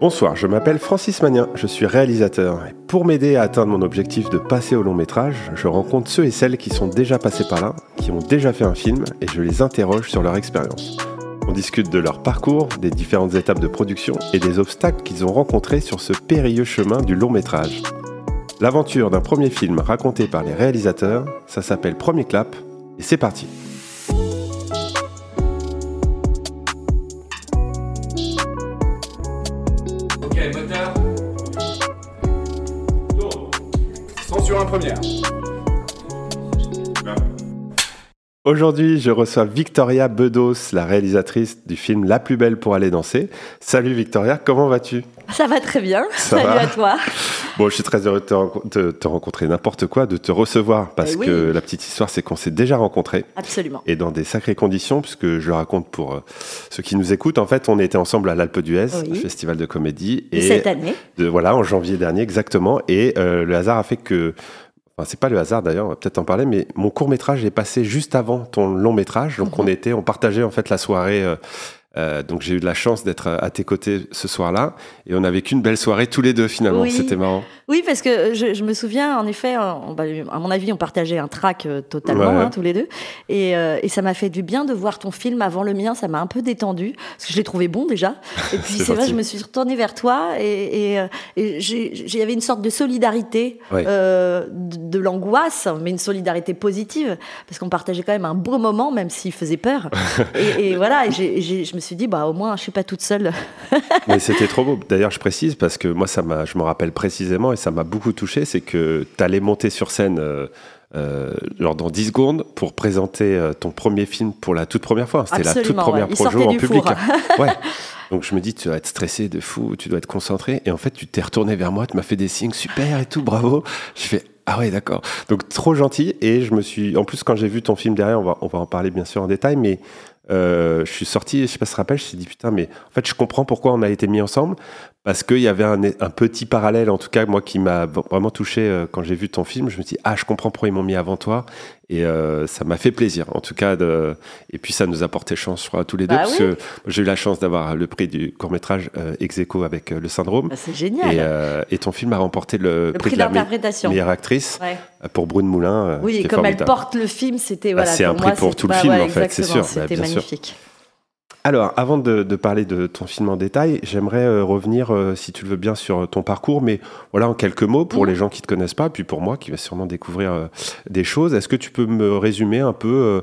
Bonsoir, je m'appelle Francis Magnin, je suis réalisateur. Pour m'aider à atteindre mon objectif de passer au long métrage, je rencontre ceux et celles qui sont déjà passés par là, qui ont déjà fait un film, et je les interroge sur leur expérience. On discute de leur parcours, des différentes étapes de production et des obstacles qu'ils ont rencontrés sur ce périlleux chemin du long métrage. L'aventure d'un premier film raconté par les réalisateurs, ça s'appelle Premier Clap, et c'est parti. Première. Aujourd'hui, je reçois Victoria Bedos, la réalisatrice du film La plus belle pour aller danser. Salut Victoria, comment vas-tu? Ça va très bien. Ça Salut va à toi. Bon, je suis très heureux de te, renco- de te rencontrer, n'importe quoi, de te recevoir, parce Eh oui. que la petite histoire, c'est qu'on s'est déjà rencontrés, Absolument. et dans des sacrées conditions, puisque je le raconte pour euh, ceux qui nous écoutent. En fait, on était ensemble à l'Alpe d'Huez, Oui. festival de comédie, Et cette année, de- voilà, en janvier dernier, exactement. Et euh, le hasard a fait que. Enfin, c'est pas le hasard d'ailleurs, on va peut-être en parler, mais mon court métrage est passé juste avant ton long métrage. Donc Mhm. on était, on partageait en fait la soirée. Euh, euh, donc j'ai eu de la chance d'être à tes côtés ce soir-là. Et on a vécu une belle soirée tous les deux finalement. Oui. C'était marrant. oui, parce que je, je me souviens, en effet, on- bah, à mon avis, on partageait un track euh, totalement, Ouais. hein, tous les deux. Et, euh, et ça m'a fait du bien de voir ton film avant le mien. Ça m'a un peu détendu, parce que je l'ai trouvé bon déjà. Et puis C'est vrai, je me suis retournée vers toi et, et, euh, et avait une sorte de solidarité, Ouais. euh, de, de l'angoisse, mais une solidarité positive, parce qu'on partageait quand même un beau moment, même s'il faisait peur. et, voilà, je me suis dit, bah au moins, je suis pas toute seule. Mais c'était trop beau. D'ailleurs, je précise parce que moi, ça m'a, je me rappelle précisément et ça m'a beaucoup touché, c'est que tu allais monter sur scène. euh, euh, genre dans 10 secondes pour présenter euh, ton premier film pour la toute première fois. C'était la toute première ouais. Projo en public. four. ouais. Donc je me dis, tu dois être stressé de fou, tu dois être concentré. Et en fait, tu t'es retourné vers moi, tu m'as fait des signes super et tout, bravo. Je fais, ah ouais, d'accord. Donc trop gentil. Et je me suis, en plus, quand j'ai vu ton film derrière, on va, on va en parler bien sûr en détail, mais euh, je suis sorti, je sais pas si tu te rappelles, je me suis dit, putain, mais en fait, je comprends pourquoi on a été mis ensemble. Parce qu'il y avait un, petit parallèle, en tout cas, moi, qui m'a vraiment touché euh, quand j'ai vu ton film. Je me dit, ah, je comprends pourquoi ils m'ont mis avant toi. Et euh, ça m'a fait plaisir, en tout cas. De... Et puis, ça nous a porté chance, je crois, à tous les deux. Bah parce oui. que j'ai eu la chance d'avoir le prix du court-métrage euh, ex aequo avec euh, Le Syndrome. Bah, c'est génial. Et, euh, et ton film a remporté le, le prix de l'interprétation. meilleure actrice Ouais. euh, pour Brune Moulin. Oui, et comme elle porte le film, c'était Bah, voilà. c'est un prix moi, pour tout le film, ouais, en fait, c'est sûr, C'était bien sûr. Alors, avant de, de parler de ton film en détail, j'aimerais euh, revenir, euh, si tu le veux bien, sur ton parcours, mais voilà, en quelques mots, pour Mhm. les gens qui ne te connaissent pas, puis pour moi, qui va sûrement découvrir euh, des choses. Est-ce que tu peux me résumer un peu, euh,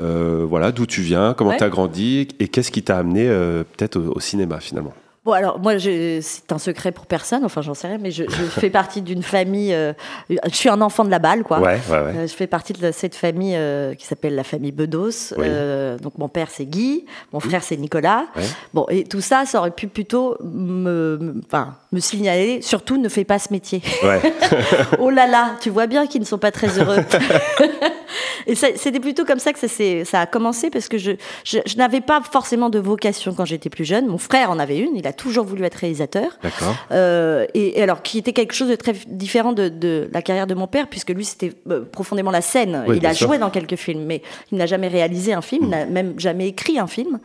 euh, voilà, d'où tu viens, comment Ouais. tu as grandi, et qu'est-ce qui t'a amené euh, peut-être au, au cinéma, finalement? Bon, alors, moi, je- c'est un secret pour personne, enfin, j'en sais rien, mais je, je fais partie d'une famille. euh, je suis un enfant de la balle, quoi. Ouais, ouais, ouais. Euh, je fais partie de cette famille euh, qui s'appelle la famille Bedos. Oui. Euh, donc mon père c'est Guy, mon frère c'est Nicolas. Ouais. Bon et tout ça, ça aurait pu plutôt me, me- enfin, me signaler. Surtout, ne fais pas ce métier. ouais. oh là là, tu vois bien qu'ils ne sont pas très heureux. Et c'était plutôt comme ça que ça, a commencé parce que je, je, je n'avais pas forcément de vocation quand j'étais plus jeune. Mon frère en avait une, il a toujours voulu être réalisateur. D'accord. Euh, et, et alors, qui était quelque chose de très différent de, de la carrière de mon père, puisque lui, c'était euh, profondément la scène. Oui, il a sûr. joué dans quelques films, mais il n'a jamais réalisé un film, il n'a même jamais écrit un film.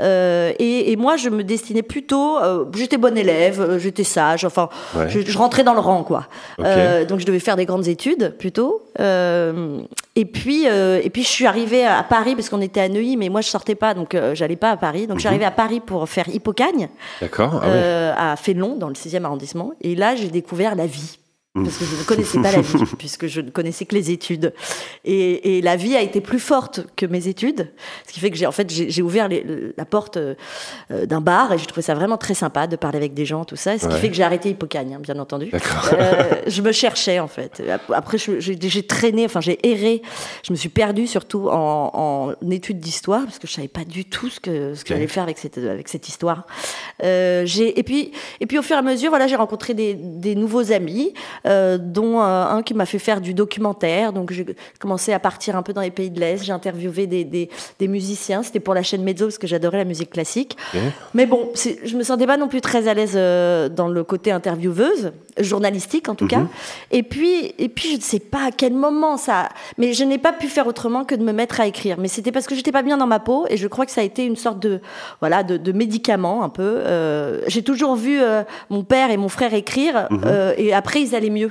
Euh, et, et moi, je me destinais plutôt. j'étais bonne élève, j'étais sage, enfin, Ouais. je, je rentrais dans le rang, quoi. Donc, je devais faire des grandes études, plutôt. Euh, et, puis, euh, et puis, je suis arrivée à Paris, parce qu'on était à Neuilly, mais moi, je sortais pas, donc euh, j'allais pas à Paris. Donc, je suis arrivée à Paris pour faire Hippocagne D'accord. Ah euh, à Fénelon, dans le 6e arrondissement. Et là, j'ai découvert la vie. Parce que je ne connaissais pas la vie, puisque je ne connaissais que les études. Et, et la vie a été plus forte que mes études. Ce qui fait que j'ai en fait, j'ai ouvert les- la porte euh, euh, d'un bar et j'ai trouvé ça vraiment très sympa de parler avec des gens, tout ça. Ce qui fait que j'ai arrêté Hippocagne, hein, bien entendu. Euh, je me cherchais en fait. Après, j'ai traîné, enfin j'ai erré. Je me suis perdue surtout en, en études d'histoire parce que je savais pas du tout ce que ce que j'allais faire avec cette avec cette histoire. Euh, j'ai et puis et puis au fur et à mesure, voilà, j'ai rencontré des, des nouveaux amis. Euh, dont euh, un qui m'a fait faire du documentaire. Donc j'ai commencé à partir un peu dans les pays de l'Est. J'ai interviewé des, des, des musiciens. C'était pour la chaîne Mezzo parce que j'adorais la musique classique. Mais bon, je me sentais pas non plus très à l'aise euh, dans le côté intervieweuse, journalistique en tout cas. Et puis, et puis je ne sais pas à quel moment ça. Mais je n'ai pas pu faire autrement que de me mettre à écrire. Mais c'était parce que j'étais pas bien dans ma peau et je crois que ça a été une sorte de voilà de, de médicament un peu. Euh, J'ai toujours vu euh, mon père et mon frère écrire euh, et après ils allaient mieux.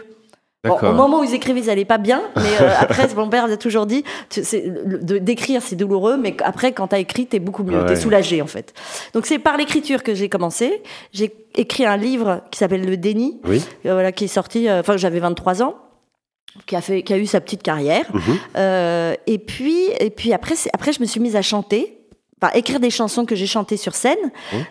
Bon, au moment où ils écrivaient, ils allaient pas bien, mais euh, après, mon père a toujours dit, tu- d'écrire c'est douloureux, mais après, quand t'as écrit, t'es beaucoup mieux, Ouais. t'es soulagé en fait. Donc c'est par l'écriture que j'ai commencé. J'ai écrit un livre qui s'appelle Le déni, Oui. euh, voilà, qui est sorti, euh, enfin j'avais 23 ans, qui a fait, qui a eu sa petite carrière. Mhm. Euh, et puis, et puis après, après, je me suis mise à chanter. Enfin, écrire des chansons que j'ai chantées sur scène.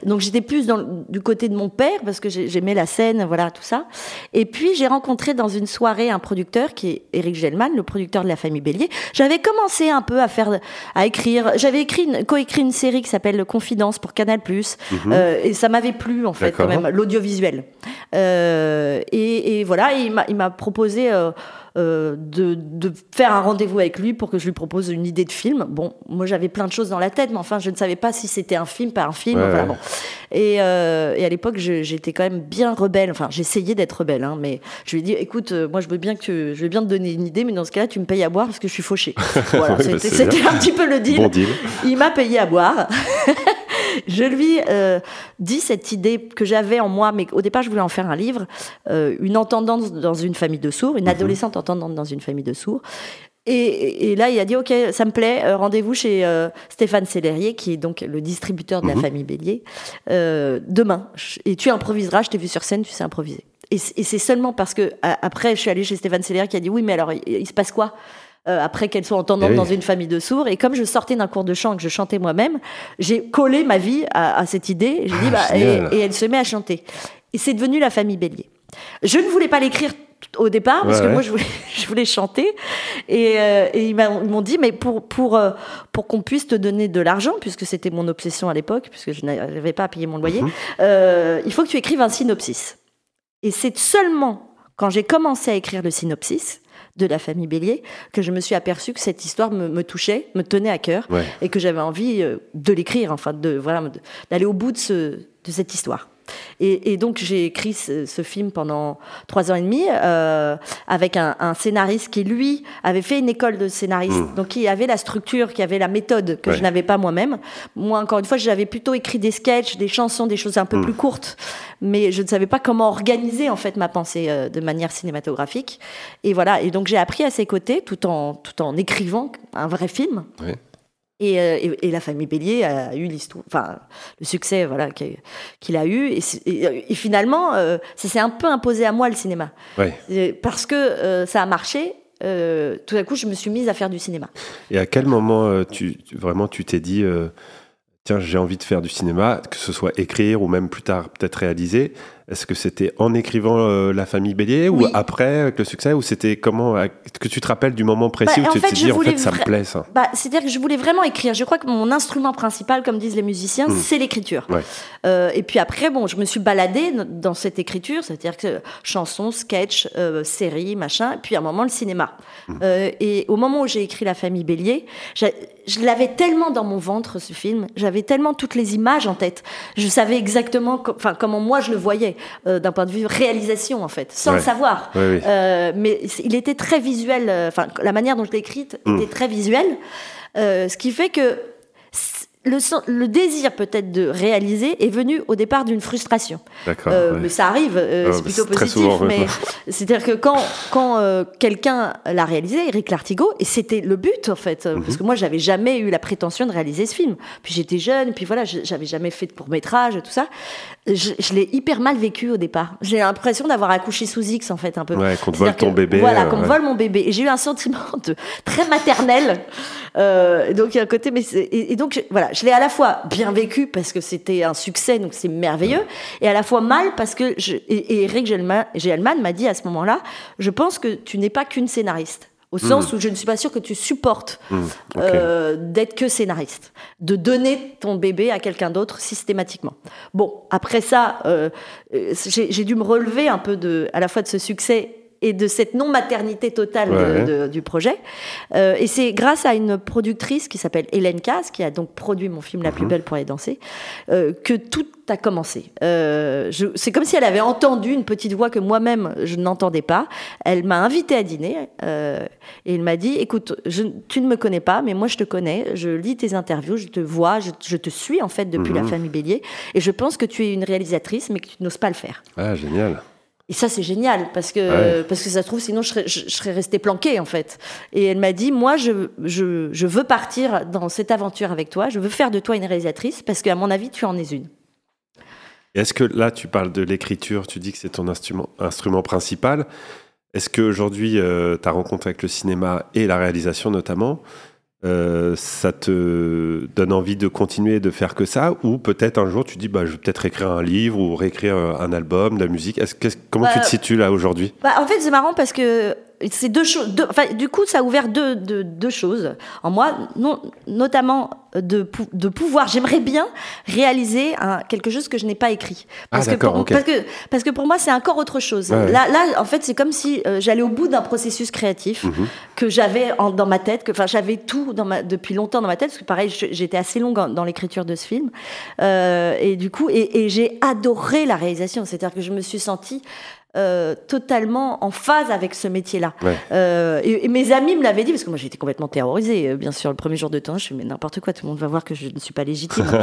Donc j'étais plus dans, du côté de mon père parce que j'ai- j'aimais la scène, voilà tout ça. Et puis j'ai rencontré dans une soirée un producteur qui est Eric Gelman, le producteur de la famille Bélier. J'avais commencé un peu à faire, à écrire. J'avais écrit, coécrit une série qui s'appelle Confidence pour Canal+. Euh, et ça m'avait plu en fait quand même l'audiovisuel. Euh, et, et voilà, et il m'a- il m'a proposé. euh, euh, de, de faire un rendez-vous avec lui pour que je lui propose une idée de film. Bon, moi j'avais plein de choses dans la tête, mais enfin je ne savais pas si c'était un film, pas un film. Ouais, enfin, ouais. bon. Et, euh, et à l'époque, j'étais quand même bien rebelle. Enfin, j'essayais d'être rebelle, hein, mais je lui ai dit, écoute, euh, moi, je veux bien que je veux bien te donner une idée, mais dans ce cas-là, tu me payes à boire parce que je suis fauchée. Voilà, bah, c'était un petit peu le deal. Bon deal. Il m'a payé à boire. je lui euh, dis cette idée que j'avais en moi, mais au départ, je voulais en faire un livre, euh, une entendante dans une famille de sourds, une adolescente entendante dans une famille de sourds. Et, et là, il a dit OK, ça me plaît. euh, Rendez-vous chez euh, Stéphane Sellerier, qui est donc le distributeur de la famille Bélier, euh, demain. Et tu improviseras. Je t'ai vu sur scène, tu sais improviser. Et c'est seulement parce que après, je suis allée chez Stéphane Sellerier qui a dit oui, mais alors il, il se passe quoi? Euh, après qu'elle soit entendante Eh oui. dans une famille de sourds. Et comme je sortais d'un cours de chant et que je chantais moi-même, j'ai collé ma vie à, à cette idée. J'ai dit, bah, et, elle se met à chanter. Et c'est devenu la famille Bélier. Je ne voulais pas l'écrire au départ parce Ouais, que ouais. moi je voulais, je voulais chanter et, euh, et ils m'ont dit mais pour pour euh, pour qu'on puisse te donner de l'argent puisque c'était mon obsession à l'époque puisque je n'avais pas à payer mon loyer Mhm. il faut que tu écrives un synopsis et c'est seulement quand j'ai commencé à écrire le synopsis de la famille Bélier que je me suis aperçue que cette histoire me, me touchait, me tenait à cœur Ouais. et que j'avais envie euh, de l'écrire, enfin de voilà, d'aller au bout de, ce, de cette histoire. Et, et donc j'ai écrit ce, ce film pendant trois ans et demi euh, avec un, un scénariste qui lui avait fait une école de scénariste, donc qui avait la structure, qui avait la méthode que Ouais. je n'avais pas moi-même. Moi encore une fois, j'avais plutôt écrit des sketchs, des chansons, des choses un peu plus courtes, mais je ne savais pas comment organiser en fait ma pensée euh, de manière cinématographique. Et voilà, et donc j'ai appris à ses côtés tout en tout en écrivant un vrai film. Ouais. Et, euh, et, et la famille Bélier a eu l'histoire, enfin le succès voilà qu'il a eu. Et, et finalement, euh, ça s'est un peu imposé à moi le cinéma, Ouais. Parce que euh, ça a marché. euh, tout à coup, je me suis mise à faire du cinéma. Et à quel moment euh, tu, vraiment tu t'es dit euh, tiens j'ai envie de faire du cinéma que ce soit écrire ou même plus tard peut-être réaliser est-ce que c'était en écrivant euh, La famille Bélier ou après avec le succès ou c'était comment Est-ce que tu te rappelles du moment précis Bah, où tu t'es dit en fait ça me plaît ça Bah, C'est-à-dire que je voulais vraiment écrire. Je crois que mon instrument principal, comme disent les musiciens, c'est l'écriture. Ouais. Euh, et puis après, bon, je me suis baladée dans cette écriture, c'est-à-dire que chansons, sketch, euh, séries, machin, et puis à un moment le cinéma. Euh, et au moment où j'ai écrit La famille Bélier, je l'avais tellement dans mon ventre ce film, j'avais tellement toutes les images en tête, je savais exactement, co- enfin comment moi je le voyais euh, d'un point de vue réalisation en fait, sans le savoir. Ouais, oui. Euh, mais il était très visuel, euh, enfin la manière dont je l'ai écrite Mm. était très visuelle, euh, ce qui fait que le, le désir peut-être de réaliser est venu au départ d'une frustration. d'accord Euh, ouais. Mais ça arrive, euh, Ah, c'est bah, plutôt positif. souvent, mais c'est-à-dire que quand, quand euh, quelqu'un l'a réalisé, Eric Lartigot, et c'était le but en fait, euh, Mhm. parce que moi j'avais jamais eu la prétention de réaliser ce film. Puis j'étais jeune, puis voilà, j'avais jamais fait de court métrage tout ça. Je, je l'ai hyper mal vécu au départ. J'ai l'impression d'avoir accouché sous X en fait un peu. Ouais, qu'on te vole ton que- bébé, Voilà, euh, qu'on ouais. vole mon bébé. Et j'ai eu un sentiment de très maternel. Euh, donc il y a un côté, mais et, et donc je- voilà, je l'ai à la fois bien vécu parce que c'était un succès, donc c'est merveilleux, et à la fois mal parce que je, et, et Eric Gelman, m'a dit à ce moment-là, je pense que tu n'es pas qu'une scénariste. Au sens où je ne suis pas sûre que tu supportes Hmm, euh, d'être que scénariste, de donner ton bébé à quelqu'un d'autre systématiquement. Bon, après ça, euh, euh, j'ai j'ai dû me relever un peu de, à la fois de ce succès et de cette non-maternité totale de- Ouais. de- du projet. Euh, et c'est grâce à une productrice qui s'appelle Hélène Casse, qui a donc produit mon film La plus Mhm. belle pour aller danser, euh, que tout a commencé. Euh, c'est comme si elle avait entendu une petite voix que moi-même je n'entendais pas. Elle m'a invité à dîner et elle m'a dit "Écoute, je- tu ne me connais pas, mais moi je te connais. Je lis tes interviews, je te vois, je, je te suis en fait depuis Mhm. la famille Bélier, et je pense que tu es une réalisatrice, mais que tu n'oses pas le faire." Ah, génial. Et ça, c'est génial parce que, Ouais. parce que ça se trouve, sinon je serais, je, je serais restée planquée en fait. Et elle m'a dit Moi, je, je, je veux partir dans cette aventure avec toi, je veux faire de toi une réalisatrice parce qu'à mon avis, tu en es une. Est-ce que là, tu parles de l'écriture, tu dis que c'est ton instrument, instrument principal. Est-ce qu'aujourd'hui, euh, ta rencontre avec le cinéma et la réalisation notamment, euh, ça te donne envie de continuer de faire que ça Ou peut-être un jour, tu dis, bah, je vais peut-être écrire un livre ou réécrire un, un album, de la musique. Est-ce Comment tu Bah, te situes là aujourd'hui? Bah, en fait, c'est marrant parce que c'est deux choses. Enfin, du coup, ça a ouvert deux, deux, deux choses en moi, non, notamment de, de pouvoir. J'aimerais bien réaliser un, quelque chose que je n'ai pas écrit. Parce, Ah, que pour, parce, que, parce que pour moi, c'est encore autre chose. Ouais. Là, là, en fait, c'est comme si euh, j'allais au bout d'un processus créatif Mhm. que j'avais dans ma tête, que enfin j'avais tout dans ma, depuis longtemps dans ma tête, parce que pareil, j'étais assez longue en- dans l'écriture de ce film, Euh, et du coup, et, et j'ai adoré la réalisation, c'est-à-dire que je me suis sentie euh, totalement en phase avec ce métier-là. Ouais. Euh, et, et mes amis me l'avaient dit, parce que moi j'étais complètement terrorisée, euh, bien sûr, le premier jour de tournage, je me suis dit, mais n'importe quoi, tout le monde va voir que je ne suis pas légitime.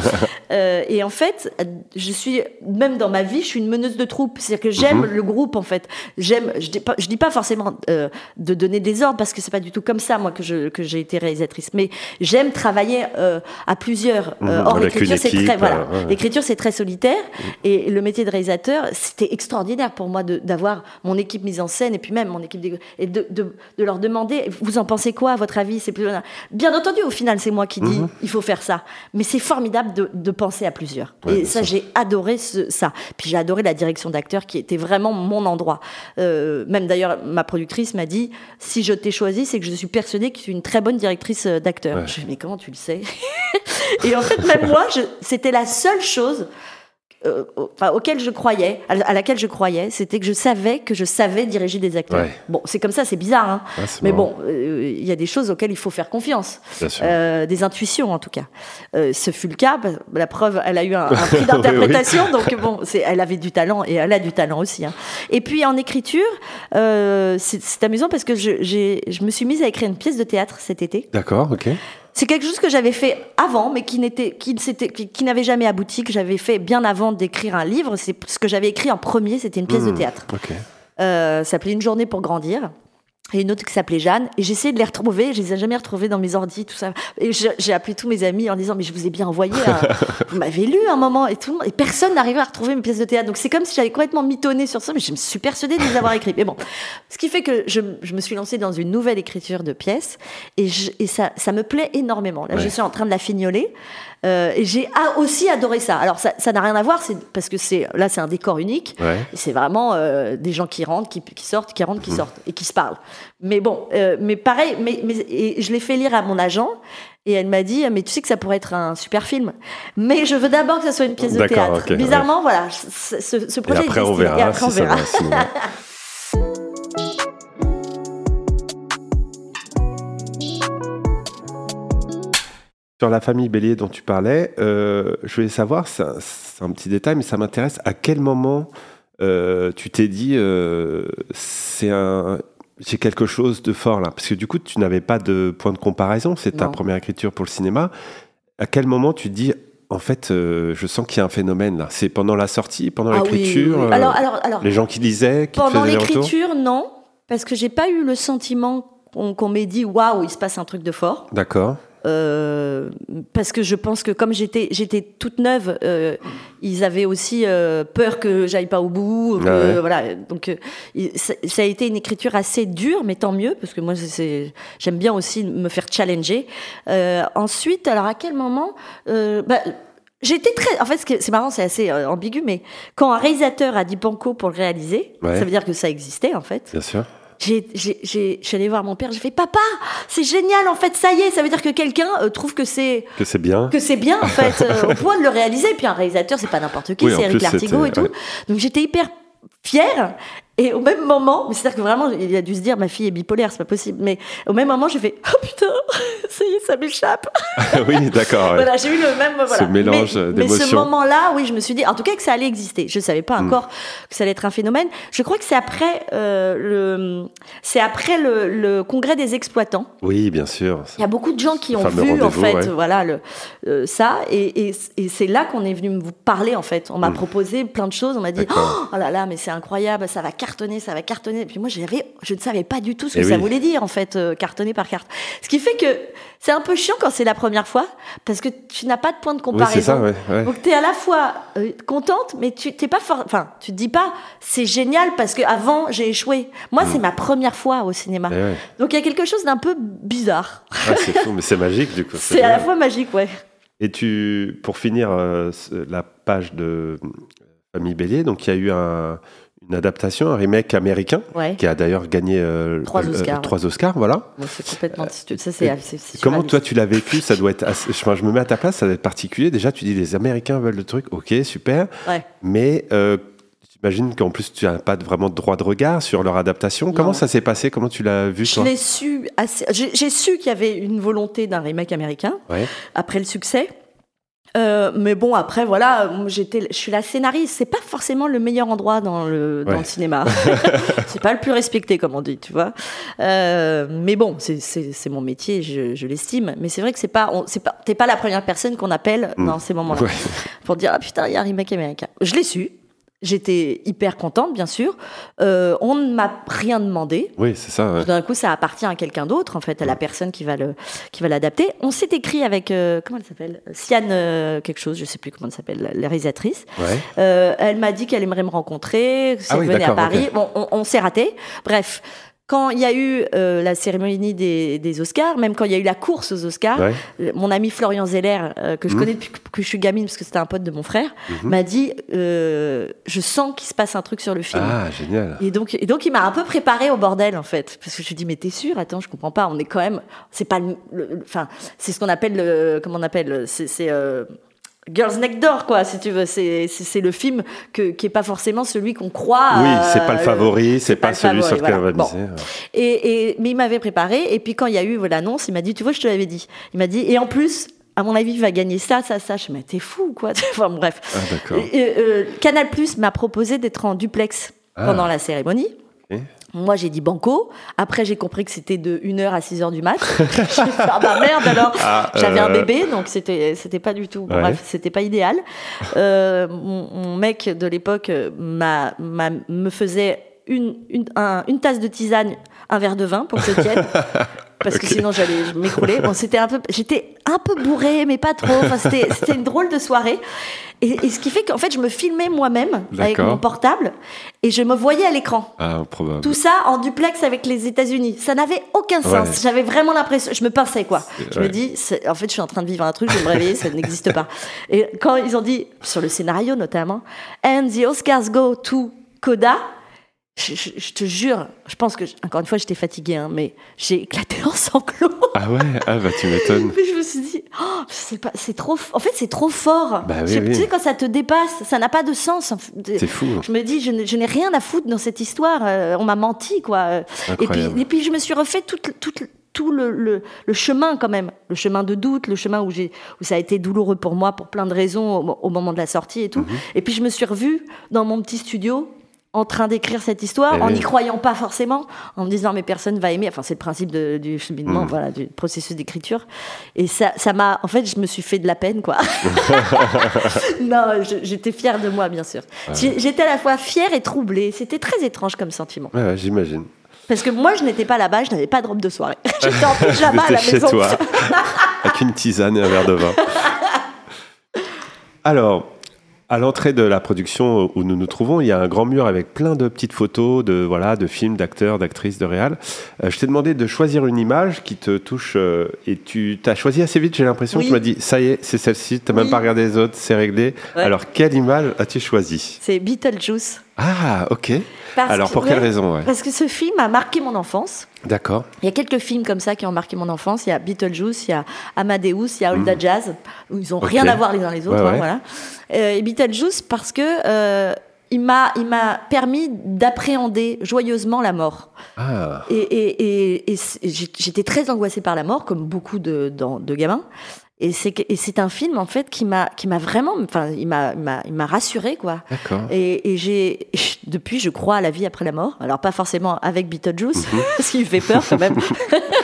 Euh, et en fait, je suis, même dans ma vie, je suis une meneuse de troupe. C'est-à-dire que j'aime Mhm. le groupe, en fait. J'aime, je dis pas, je dis pas forcément de donner des ordres, parce que c'est pas du tout comme ça, moi, que je, que j'ai été réalisatrice. Mais j'aime travailler à plusieurs. Euh, Mhm, or, l'écriture, c'est très, voilà. ouais. L'écriture, c'est très solitaire. Et le métier de réalisateur, c'était extraordinaire pour moi de- d'avoir mon équipe mise en scène et puis même mon équipe d'égo- et de, de, de leur demander vous en pensez quoi à votre avis? C'est plus bien entendu au final c'est moi qui dis Mhm. il faut faire ça. Mais c'est formidable de, de penser à plusieurs. Ouais, et ça j'ai adoré ce- ça. Puis j'ai adoré la direction d'acteur qui était vraiment mon endroit. Euh, même d'ailleurs ma productrice m'a dit si je t'ai choisi c'est que je suis persuadée que tu es une très bonne directrice euh, d'acteur. Ouais. je dis mais comment tu le sais? Et en fait même moi c'était la seule chose euh, enfin, auquel je croyais, à laquelle je croyais, c'était que je savais que je savais diriger des acteurs. Ouais. Bon, c'est comme ça, c'est bizarre, hein. Ah, mais marrant, bon, euh, il y a des choses auxquelles il faut faire confiance. Euh, des intuitions en tout cas. Ce fut le cas. bah, La preuve, elle a eu un, un prix Oui, d'interprétation, donc bon, elle avait du talent et elle a du talent aussi. hein. Et puis en écriture, c'est amusant parce que je, je me suis mise à écrire une pièce de théâtre cet été. D'accord, ok. C'est quelque chose que j'avais fait avant, mais qui n'était, qui, n'avait jamais abouti, que j'avais fait bien avant d'écrire un livre. C'est ce que j'avais écrit en premier, c'était une pièce de Hmm, théâtre. Ok. Euh, ça s'appelait Une journée pour grandir. Et une autre qui s'appelait Jeanne. Et j'essayais de les retrouver. Je les ai jamais retrouvées dans mes ordis, tout ça. Et j'ai appelé tous mes amis en disant, mais je vous ai bien envoyé. un- vous m'avez lu un moment et tout. Et personne n'arrivait à retrouver mes pièces de théâtre. Donc c'est comme si j'avais complètement mitonné sur ça, mais je me suis persuadée de les avoir écrites. Mais bon. Ce qui fait que je, je me suis lancée dans une nouvelle écriture de pièces. Et, je- et ça, ça me plaît énormément. Là, Ouais. je suis en train de la fignoler. Euh, et j'ai aussi adoré ça. Alors ça n'a rien à voir, c'est parce que c'est là c'est un décor unique. Ouais. C'est vraiment euh, des gens qui rentrent, qui, qui sortent, qui rentrent, qui sortent et qui se parlent. Mais bon, euh, mais pareil, mais, mais et je l'ai fait lire à mon agent et elle m'a dit mais tu sais que ça pourrait être un super film. Mais je veux d'abord que ça soit une pièce de théâtre. ok, Bizarrement, voilà, ce, ce- ce Et projet après, est on verra Et après, on verra. Sur la famille Bélier dont tu parlais, euh, je voulais savoir, c'est un, petit détail, mais ça m'intéresse, à quel moment euh, tu t'es dit, euh, c'est un, quelque chose de fort là? Parce que du coup, tu n'avais pas de point de comparaison, c'est ta première écriture pour le cinéma. À quel moment tu te dis, en fait, euh, je sens qu'il y a un phénomène là? C'est pendant la sortie, pendant Ah oui, l'écriture oui. Alors, alors, alors, Les gens qui lisaient, qui pendant l'écriture, non, parce que j'ai pas eu le sentiment qu'on qu'on m'ait dit waouh, il se passe un truc de fort. D'accord. Euh, parce que je pense que comme j'étais j'étais toute neuve, euh, ils avaient aussi euh, peur que j'aille pas au bout. que- Ah ouais. Voilà, donc ça, ça a été une écriture assez dure, mais tant mieux parce que moi j'aime bien aussi me faire challenger. Ensuite, alors à quel moment bah, J'étais très. En fait, c'est marrant, c'est assez ambigu, mais quand un réalisateur a dit banco pour le réaliser, Ouais. ça veut dire que ça existait en fait. Bien sûr. J'ai, j'ai, j'ai- je suis allée voir mon père, j'ai fait papa, c'est génial en fait, ça y est, ça veut dire que quelqu'un euh, trouve que c'est Que c'est bien. que c'est bien en fait, euh, au point de le réaliser. Puis un réalisateur, c'est pas n'importe qui, Oui, c'est Eric Lartigot et tout. ouais. Donc j'étais hyper fière. Et au même moment, mais c'est-à-dire que vraiment, il a dû se dire, ma fille est bipolaire, c'est pas possible. Mais au même moment, j'ai fait, oh putain, ça y est, ça m'échappe. oui, d'accord. ouais. Voilà, j'ai eu le même voilà. Ce mélange mais, mais ce d'émotions. moment-là, oui, je me suis dit, en tout cas, que ça allait exister. Je savais pas Mm. encore que ça allait être un phénomène. Je crois que c'est après euh, le, c'est après le, le congrès des exploitants. Oui, bien sûr. Il y a beaucoup de gens qui ont vu en fait, ouais. voilà, le, euh, ça, et, et, et c'est là qu'on est venu me parler en fait. On m'a proposé plein de choses. On m'a dit. D'accord. oh là là, mais c'est incroyable, ça va cartonner, ça va cartonner. Et puis moi, j'avais, je ne savais pas du tout ce que Eh ça oui. voulait dire en fait, euh, cartonner par carte. Ce qui fait que c'est un peu chiant quand c'est la première fois, parce que tu n'as pas de point de Oui, comparaison. c'est ça, ouais. ouais. Donc tu es à la fois euh, contente, mais tu t'es pas for- enfin tu te dis pas c'est génial parce que avant j'ai échoué. Moi c'est ma première fois au cinéma. Eh ouais. Donc il y a quelque chose d'un peu bizarre. Ah, c'est fou, mais c'est magique du coup. C'est à la fois magique, ouais. Et tu, pour finir euh, la page de euh, Famille Bélier, donc il y a eu un- une adaptation, un remake américain, Ouais. qui a d'ailleurs gagné euh, Trois euh, Oscars. trois Oscars, voilà. C'est complètement. Ça c'est Comment toi tu l'as vécu? Ça doit être. assez- je me mets à ta place, ça doit être particulier. Déjà, tu dis les Américains veulent le truc, ok, super. Ouais. Mais euh, j'imagine qu'en plus tu n'as pas vraiment de droit de regard sur leur adaptation. Comment ça s'est passé? Comment tu l'as vu Je l'ai su assez. J'ai su qu'il y avait une volonté d'un remake américain après le succès. Euh, mais bon, après, voilà, j'étais, je suis la scénariste. C'est pas forcément le meilleur endroit dans le, dans Ouais. le cinéma. c'est pas le plus respecté, comme on dit, tu vois. Euh, mais bon, c'est, mon métier, je, je l'estime. Mais c'est vrai que c'est pas, c'est pas, t'es pas la première personne qu'on appelle Mm. dans ces moments-là Ouais. pour dire ah putain, il y a un remake américain. Je l'ai su. J'étais hyper contente, bien sûr. Euh, on ne m'a rien demandé. Oui, c'est ça. ouais. D'un coup, ça appartient à quelqu'un d'autre, en fait, à la personne qui va le, qui va l'adapter. On s'est écrit avec euh, comment elle s'appelle, Siane euh, quelque chose, je sais plus comment elle s'appelle, la, réalisatrice. Ouais. Euh, elle m'a dit qu'elle aimerait me rencontrer, si Ah elle oui, venait à Paris. Bon, on, on s'est raté. Bref. Quand il y a eu euh, la cérémonie des, des Oscars, même quand il y a eu la course aux Oscars, Ouais. euh, mon ami Florian Zeller, euh, que je Mhm. connais depuis que je suis gamine, parce que c'était un pote de mon frère, Mhm. m'a dit euh, Je sens qu'il se passe un truc sur le film. Ah, génial. Et donc, et donc il m'a un peu préparé au bordel en fait, parce que je lui dis mais t'es sûr? Attends, je comprends pas. On est quand même, c'est pas, enfin, c'est ce qu'on appelle le, comment on appelle, c'est, Girls Next Door quoi, si tu veux. C'est, c'est, le film que, qui est pas forcément celui qu'on croit. Oui, euh, c'est pas le favori, c'est pas celui favori, sur lequel on va miser. Et, et mais il m'avait préparé. Et puis quand il y a eu l'annonce, il m'a dit, tu vois, je te l'avais dit. Il m'a dit, et en plus. À mon avis, il va gagner ça, ça, ça. Je me t'es fou, quoi. Enfin, bref. Ah, euh, Canal Plus m'a proposé d'être en duplex Ah. pendant la cérémonie. Moi, j'ai dit banco. Après, j'ai compris que c'était de 1h à 6h du mat. j'ai fait, ah bah merde alors. Ah, J'avais un euh, bébé, donc c'était c'était pas du tout. Ouais. Bref, c'était pas idéal. Euh, mon, mon mec de l'époque euh, m'a m'a- me faisait une, une, un- une tasse de tisane, un verre de vin pour que je tienne. Parce que sinon j'allais m'écrouler. Bon, c'était un peu, j'étais un peu bourrée, mais pas trop. Enfin, c'était, une drôle de soirée. Et, et ce qui fait qu'en fait, je me filmais moi-même avec mon portable et je me voyais à l'écran. Ah, probable. Tout ça en duplex avec les États-Unis. Ça n'avait aucun sens. Ouais. J'avais vraiment l'impression. Je me pinçais, quoi. Je ouais. me dis, en fait, je suis en train de vivre un truc, je vais me réveiller, ça n'existe pas. Et quand ils ont dit, sur le scénario notamment, And the Oscars go to Coda, je, je- je te jure, je pense que, encore une fois, j'étais fatiguée, hein, mais j'ai éclaté en sanglots. Ah ouais, ah bah tu m'étonnes. Mais je me suis dit, oh, c'est trop, en fait, c'est trop fort. Bah oui. Tu sais, quand ça te dépasse, ça n'a pas de sens. C'est fou. Je me dis, je n'ai rien à foutre dans cette histoire. euh, on m'a menti, quoi. Et puis, Incroyable. et puis, je me suis refait tout, le, le, le chemin, quand même. Le chemin de doute, le chemin où, j'ai, où ça a été douloureux pour moi pour plein de raisons au, au moment de la sortie et tout. Mhm. Et puis, je me suis revue dans mon petit studio en train d'écrire cette histoire, Eh en oui. n'y croyant pas forcément, en me disant mais personne va aimer. Enfin, c'est le principe de- du cheminement, Mhm. voilà, du processus d'écriture. Et ça, ça m'a, en fait, je me suis fait de la peine, quoi. non, j'étais fière de moi, bien sûr. J'étais à la fois fière et troublée. C'était très étrange comme sentiment. Ouais, ouais, j'imagine. Parce que moi, je n'étais pas là-bas, je n'avais pas de robe de soirée. J'étais en pyjama à J'étais la chez maison. toi, avec une tisane et un verre de vin. Alors, à l'entrée de la production où nous nous trouvons, il y a un grand mur avec plein de petites photos de, voilà, de films, d'acteurs, d'actrices, de réal. Euh, je t'ai demandé de choisir une image qui te touche euh, et tu t'as choisi assez vite, j'ai l'impression. Oui. Tu m'as dit, ça y est, c'est celle-ci, tu n'as même pas regardé les autres, c'est réglé. Ouais. Alors, quelle image as-tu choisi C'est Beetlejuice. Ah, ok. Parce Alors, que- pour quelle ouais, raison ouais? Parce que ce film a marqué mon enfance. D'accord. Il y a quelques films comme ça qui ont marqué mon enfance. Il y a Beetlejuice, il y a Amadeus, il y a Olda Jazz, où ils ont. Ok. rien à voir les uns les autres. Ouais, hein, voilà. Euh, et Beetlejuice parce que euh, il m'a, il m'a permis d'appréhender joyeusement la mort. Ah, Et, et, et, j'étais très angoissée par la mort, comme beaucoup de gamins. Et c'est, que- et c'est un film, en fait, qui m'a, qui m'a vraiment, enfin, il m'a, il m'a, il m'a rassurée, quoi. d'accord. Et, et j'ai, depuis, je crois à la vie après la mort. Alors, pas forcément avec Beetlejuice, Mhm. ce qui me fait peur quand même.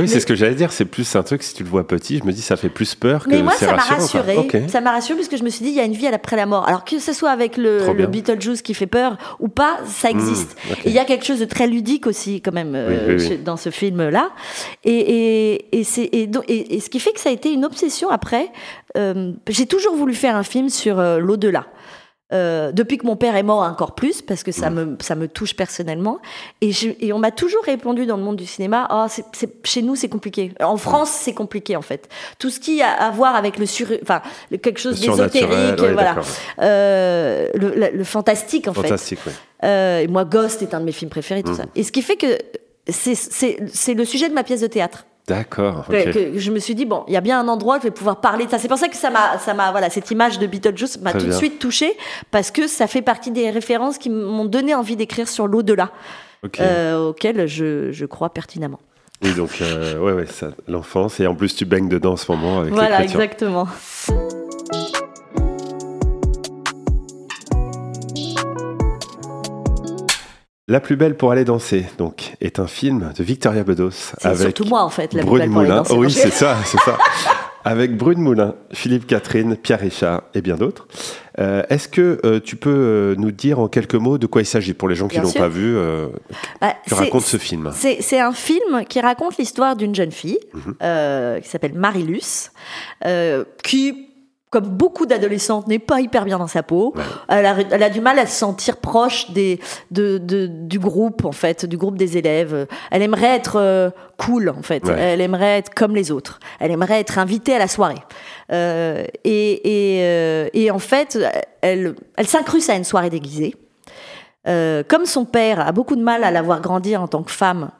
Oui, c'est ce que j'allais dire. C'est plus un truc, si tu le vois petit, je me dis, ça fait plus peur que Mais moi, ça m'a. Ok. Ça m'a rassurée parce que je me suis dit, il y a une vie après la mort. Alors que ce soit avec le. Beetlejuice qui fait peur ou pas, ça existe. Mmh, ok. Et il y a quelque chose de très ludique aussi, quand même, euh, Oui, oui. dans ce film-là. Et, et, et, c'est- et, donc- et- et ce qui fait que ça a été une obsession après. euh, J'ai toujours voulu faire un film sur euh, l'au-delà. Euh, depuis que mon père est mort encore plus parce que Mmh. ça me ça me touche personnellement et, je- et on m'a toujours répondu dans le monde du cinéma oh, c'est c'est- chez nous c'est compliqué en France c'est compliqué en fait tout ce qui a à voir avec le sur enfin le- quelque chose d'ésotérique ouais, voilà. Euh, le, le- le fantastique en fait Fantastique, oui. euh, et moi, Ghost est un de mes films préférés, tout Mhm. ça. Et ce qui fait que c'est- c'est c'est le sujet de ma pièce de théâtre. D'accord. Je me suis dit, bon, il y a bien un endroit où je vais pouvoir parler de ça. C'est pour ça que ça m'a, ça m'a, voilà, cette image de Beetlejuice m'a tout de suite touchée, parce que ça fait partie des références qui m'ont donné envie d'écrire sur l'au-delà, Ok. euh, auquel je, je crois pertinemment. Oui, donc, euh, ouais, ouais, ça, l'enfance. Et en plus, tu baignes dedans en ce moment avec voilà, exactement. La plus belle pour aller danser, donc, est un film de Victoria Bedos C'est avec surtout moi, en fait, la plus Brune belle pour les Moulin. danser. Oh oui, c'est ça, c'est ça. Avec Brune Moulin, Philippe Catherine, Pierre Richard et bien d'autres. Euh, Est-ce que euh, tu peux euh, nous dire en quelques mots de quoi il s'agit pour les gens qui l'ont pas vu euh, Bah, Que c'est- raconte ce film? C'est un film qui raconte l'histoire d'une jeune fille Mhm. qui s'appelle Marilus, qui, comme beaucoup d'adolescentes, n'est pas hyper bien dans sa peau. Ouais. Elle, a, elle a du mal à se sentir proche des, de, de- du groupe, en fait, du groupe des élèves. Elle aimerait être euh, cool, en fait. Ouais. Elle aimerait être comme les autres. Elle aimerait être invitée à la soirée. Euh, et, et, euh, et en fait, elle, elle s'incruste à une soirée déguisée. Euh, comme son père a beaucoup de mal à la voir grandir en tant que femme,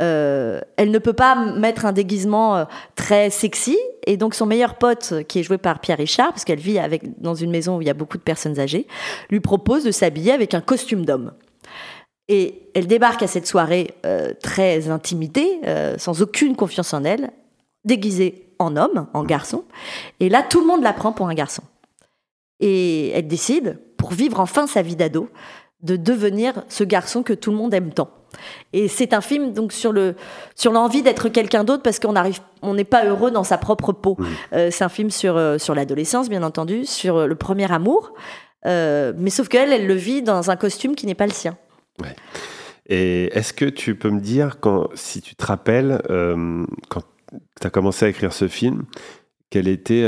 euh, elle ne peut pas mettre un déguisement très sexy. Et donc son meilleur pote, qui est joué par Pierre Richard, parce qu'elle vit avec, dans une maison où il y a beaucoup de personnes âgées, lui propose de s'habiller avec un costume d'homme. Et elle débarque à cette soirée euh, très intimidée, euh, sans aucune confiance en elle, déguisée en homme, en garçon. Et là, tout le monde la prend pour un garçon. Et elle décide, pour vivre enfin sa vie d'ado, de devenir ce garçon que tout le monde aime tant. Et c'est un film donc sur le sur l'envie d'être quelqu'un d'autre parce qu'on arrive on n'est pas heureux dans sa propre peau. Euh, c'est un film sur euh, sur l'adolescence bien entendu, sur euh, le premier amour, Euh, mais sauf qu'elle elle le vit dans un costume qui n'est pas le sien. Et est-ce que tu peux me dire, quand, si tu te rappelles, euh, quand tu as commencé à écrire ce film, quelle était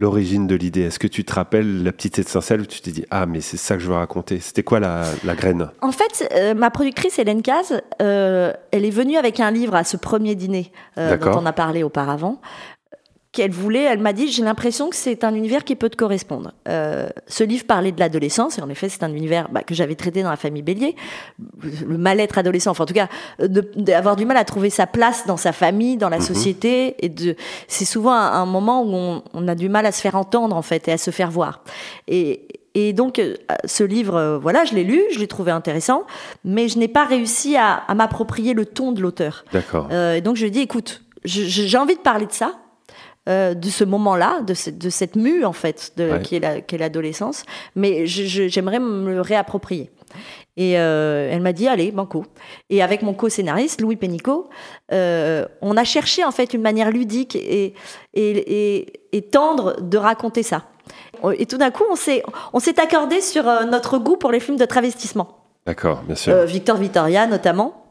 l'origine de l'idée. Est-ce que tu te rappelles la petite étincelle où tu t'es dit Ah, mais c'est ça que je veux raconter. C'était quoi la, la graine? En fait, euh, ma productrice Hélène Caz, euh, elle est venue avec un livre à ce premier dîner euh, dont on a parlé auparavant. Qu'elle voulait, elle m'a dit, j'ai l'impression que c'est un univers qui peut te correspondre. Euh, ce livre parlait de l'adolescence, et en effet, c'est un univers bah, que j'avais traité dans la famille Bélier, le mal-être adolescent, enfin en tout cas, euh, d'avoir du mal à trouver sa place dans sa famille, dans la Mhm. société, et de, c'est souvent un, un moment où on, on a du mal à se faire entendre en fait et à se faire voir. Et, et donc, euh, ce livre, euh, voilà, je l'ai lu, je l'ai trouvé intéressant, mais je n'ai pas réussi à, à m'approprier le ton de l'auteur. D'accord. Euh, et donc, je lui ai dit, écoute, j'ai envie de parler de ça, euh, de ce moment-là, de, cette- de cette mue, en fait, de, Ouais. qui est la- l'adolescence, mais j'aimerais me le réapproprier. Et euh, elle m'a dit, allez, banco. Et avec mon co-scénariste, Louis Pénicaud, euh, on a cherché, en fait, une manière ludique et, et, et, et tendre de raconter ça. Et tout d'un coup, on s'est on s'est accordé sur notre goût pour les films de travestissement. D'accord, bien sûr. Victor Vittoria notamment.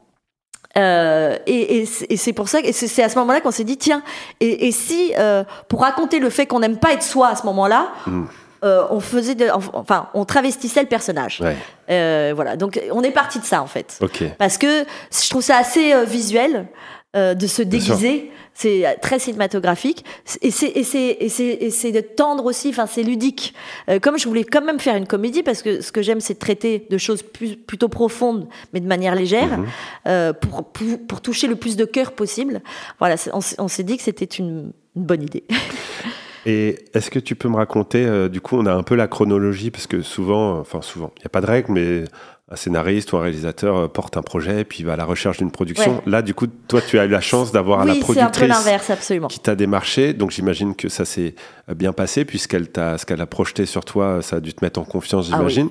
Euh, et et c'est et c'est pour ça, et c'est à ce moment-là qu'on s'est dit tiens, et, et si euh, pour raconter le fait qu'on n'aime pas être soi à ce moment-là, Mm. euh, on faisait, de- enfin, on travestissait le personnage. Ouais, Euh, voilà, donc on est parti de ça en fait, ok. parce que je trouve ça assez euh, visuel euh, de se déguiser. C'est euh, très cinématographique et c'est et c'est et c'est et c'est de tendre aussi. Enfin, c'est ludique. Euh, comme je voulais quand même faire une comédie parce que ce que j'aime, c'est de traiter de choses plus, plutôt profondes, mais de manière légère, Mhm. euh, pour, pour pour toucher le plus de cœur possible. Voilà, on, s'est dit que c'était une, une bonne idée. Et est-ce que tu peux me raconter, euh, du coup, on a un peu la chronologie, parce que souvent, enfin souvent, il n'y a pas de règle, mais un scénariste ou un réalisateur euh, porte un projet et puis va à la recherche d'une production. Ouais. Là, du coup, toi, tu as eu la chance d'avoir la Oui, peu productrice l'inverse, absolument. qui t'a démarché. Donc, j'imagine que ça s'est bien passé puisqu'elle t'a, ce qu'elle a projeté sur toi, ça a dû te mettre en confiance, Ah oui. j'imagine.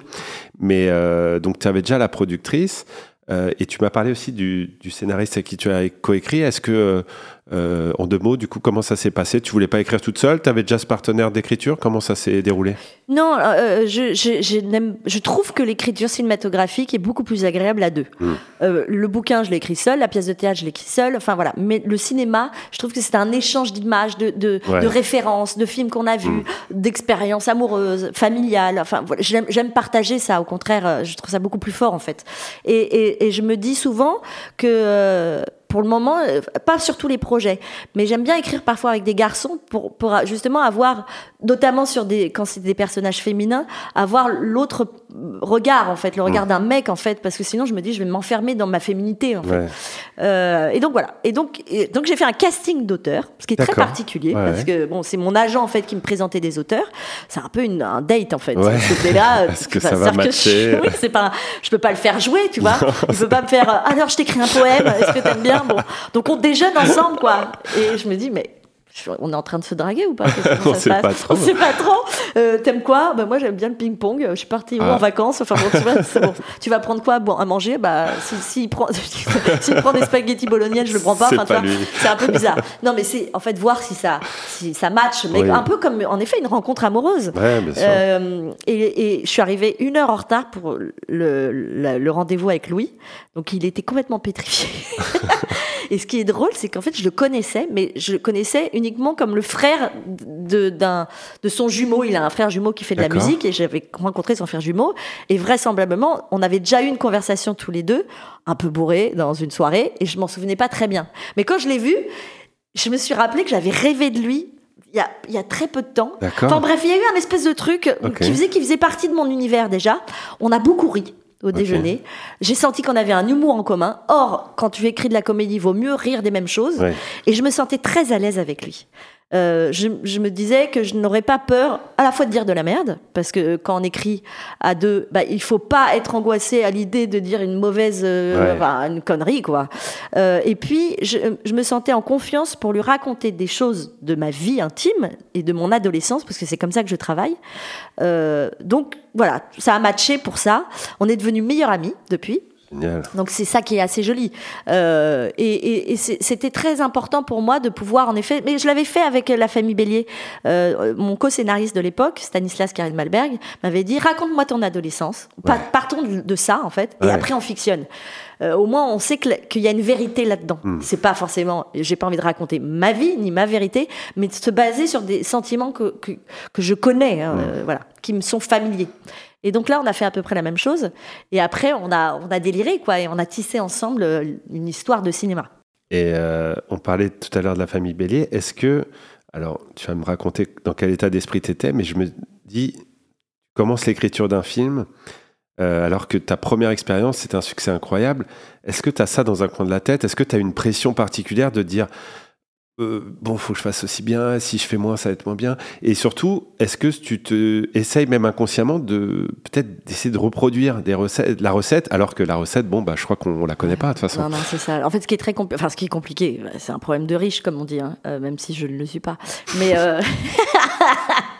Mais euh, donc, tu avais déjà la productrice. euh, et tu m'as parlé aussi du, du scénariste avec qui tu as coécrit. Est-ce que, euh, euh, en deux mots, du coup, comment ça s'est passé? Tu voulais pas écrire toute seule? Tu avais déjà ce partenaire d'écriture? Comment ça s'est déroulé? Non, euh, je, je, je, n'aime- je trouve que l'écriture cinématographique est beaucoup plus agréable à deux. Mm. Euh, le bouquin, je l'ai écrit seul, la pièce de théâtre, je l'ai écrit seul, enfin voilà. Mais le cinéma, je trouve que c'est un échange d'images, de, de, Ouais. de références, de films qu'on a vus, Mm. d'expériences amoureuses, familiales. Enfin, voilà, j'aime, partager ça, au contraire, euh, je trouve ça beaucoup plus fort en fait. Et, et, et je me dis souvent que. Pour le moment, euh, pas sur tous les projets, mais j'aime bien écrire parfois avec des garçons pour, pour euh, justement avoir, notamment sur des, quand c'est des personnages féminins, avoir l'autre regard en fait, le regard d'un mec en fait, parce que sinon je me dis je vais m'enfermer dans ma féminité en fait. Euh, et donc voilà. Et donc, et donc j'ai fait un casting d'auteurs, ce qui est très particulier Ouais, parce que bon, c'est mon agent en fait qui me présentait des auteurs. C'est un peu une, un date en fait. Ouais. Là. que ça va que je, oui, c'est pas. un- je peux pas le faire jouer, tu vois. Il peut pas me faire. Alors je t'écris un poème. Est-ce que t'aimes bien Donc on déjeune ensemble quoi. Et je me dis mais. Je- On est en train de se draguer ou pas? On sait pas trop. On sait pas trop. Euh, T'aimes quoi? Bah, Moi, j'aime bien le ping-pong. Je suis partie où Ah. en vacances. Enfin, bon, tu vois, bon. Tu vas prendre quoi? Bon, à manger? Bah, S'il si, s'il prend, s'il prend des spaghettis bolognaises, je le prends pas. C'est Enfin, pas un peu bizarre. Non, mais c'est en fait voir si ça, si ça match. Mais Oui. un peu comme, en effet, une rencontre amoureuse. Ouais, bien sûr. Euh, et, et je suis arrivée une heure en retard pour le, le- le rendez-vous avec Louis. Donc il était complètement pétrifié. Et ce qui est drôle, c'est qu'en fait, je le connaissais, mais je le connaissais uniquement comme le frère de, d'un, de son jumeau. Il a un frère jumeau qui fait de la musique et j'avais rencontré son frère jumeau. Et vraisemblablement, on avait déjà eu une conversation tous les deux, un peu bourrés, dans une soirée, et je m'en souvenais pas très bien. Mais quand je l'ai vu, je me suis rappelé que j'avais rêvé de lui. Il y, a, il y a très peu de temps. D'accord. Enfin bref, il y a eu un espèce de truc qui faisait qu'il faisait partie de mon univers déjà. On a beaucoup ri au déjeuner. J'ai senti qu'on avait un humour en commun. Or, quand tu écris de la comédie, il vaut mieux rire des mêmes choses. Ouais. Et je me sentais très à l'aise avec lui. Euh, je, je me disais que je n'aurais pas peur à la fois de dire de la merde, parce que quand on écrit à deux, bah, il faut pas être angoissé à l'idée de dire une mauvaise, euh, Ouais. enfin, une connerie, quoi. Euh, et puis, je, je me sentais en confiance pour lui raconter des choses de ma vie intime et de mon adolescence, parce que c'est comme ça que je travaille. Euh, donc, voilà, ça a matché pour ça. On est devenus meilleurs amis depuis. Génial. Donc c'est ça qui est assez joli. Euh, et et- et c'est- c'était très important pour moi de pouvoir, en effet, mais je l'avais fait avec la famille Bélier. Euh, mon co-scénariste de l'époque, Stanislas Karin Malberg, m'avait dit raconte-moi ton adolescence. Ouais. Partons de, de ça en fait, et Ouais. après on fictionne. Euh, au moins on sait qu'il y a une vérité là-dedans. Hmm. C'est pas forcément, j'ai pas envie de raconter ma vie ni ma vérité, mais de se baser sur des sentiments que que, que je connais, hein, Hmm. euh, voilà, qui me sont familiers. Et donc là, on a fait à peu près la même chose. Et après, on a, on a déliré, quoi, et on a tissé ensemble euh, une histoire de cinéma. Et euh, on parlait tout à l'heure de la famille Bélier. Est-ce que, alors tu vas me raconter dans quel état d'esprit tu étais, mais je me dis, tu commences l'écriture d'un film, euh, alors que ta première expérience, c'est un succès incroyable. Est-ce que tu as ça dans un coin de la tête? Est-ce que tu as une pression particulière de dire, euh, bon, faut que je fasse aussi bien, si je fais moins, ça va être moins bien? Et surtout, est-ce que tu te essayes même inconsciemment de peut-être d'essayer de reproduire des recettes, la recette, alors que la recette, bon, bah, je crois qu'on la connaît pas de toute façon. Non, non, c'est ça. En fait, ce qui est très compli- enfin, ce qui est compliqué, c'est un problème de riche, comme on dit, hein, euh, même si je ne le suis pas. Mais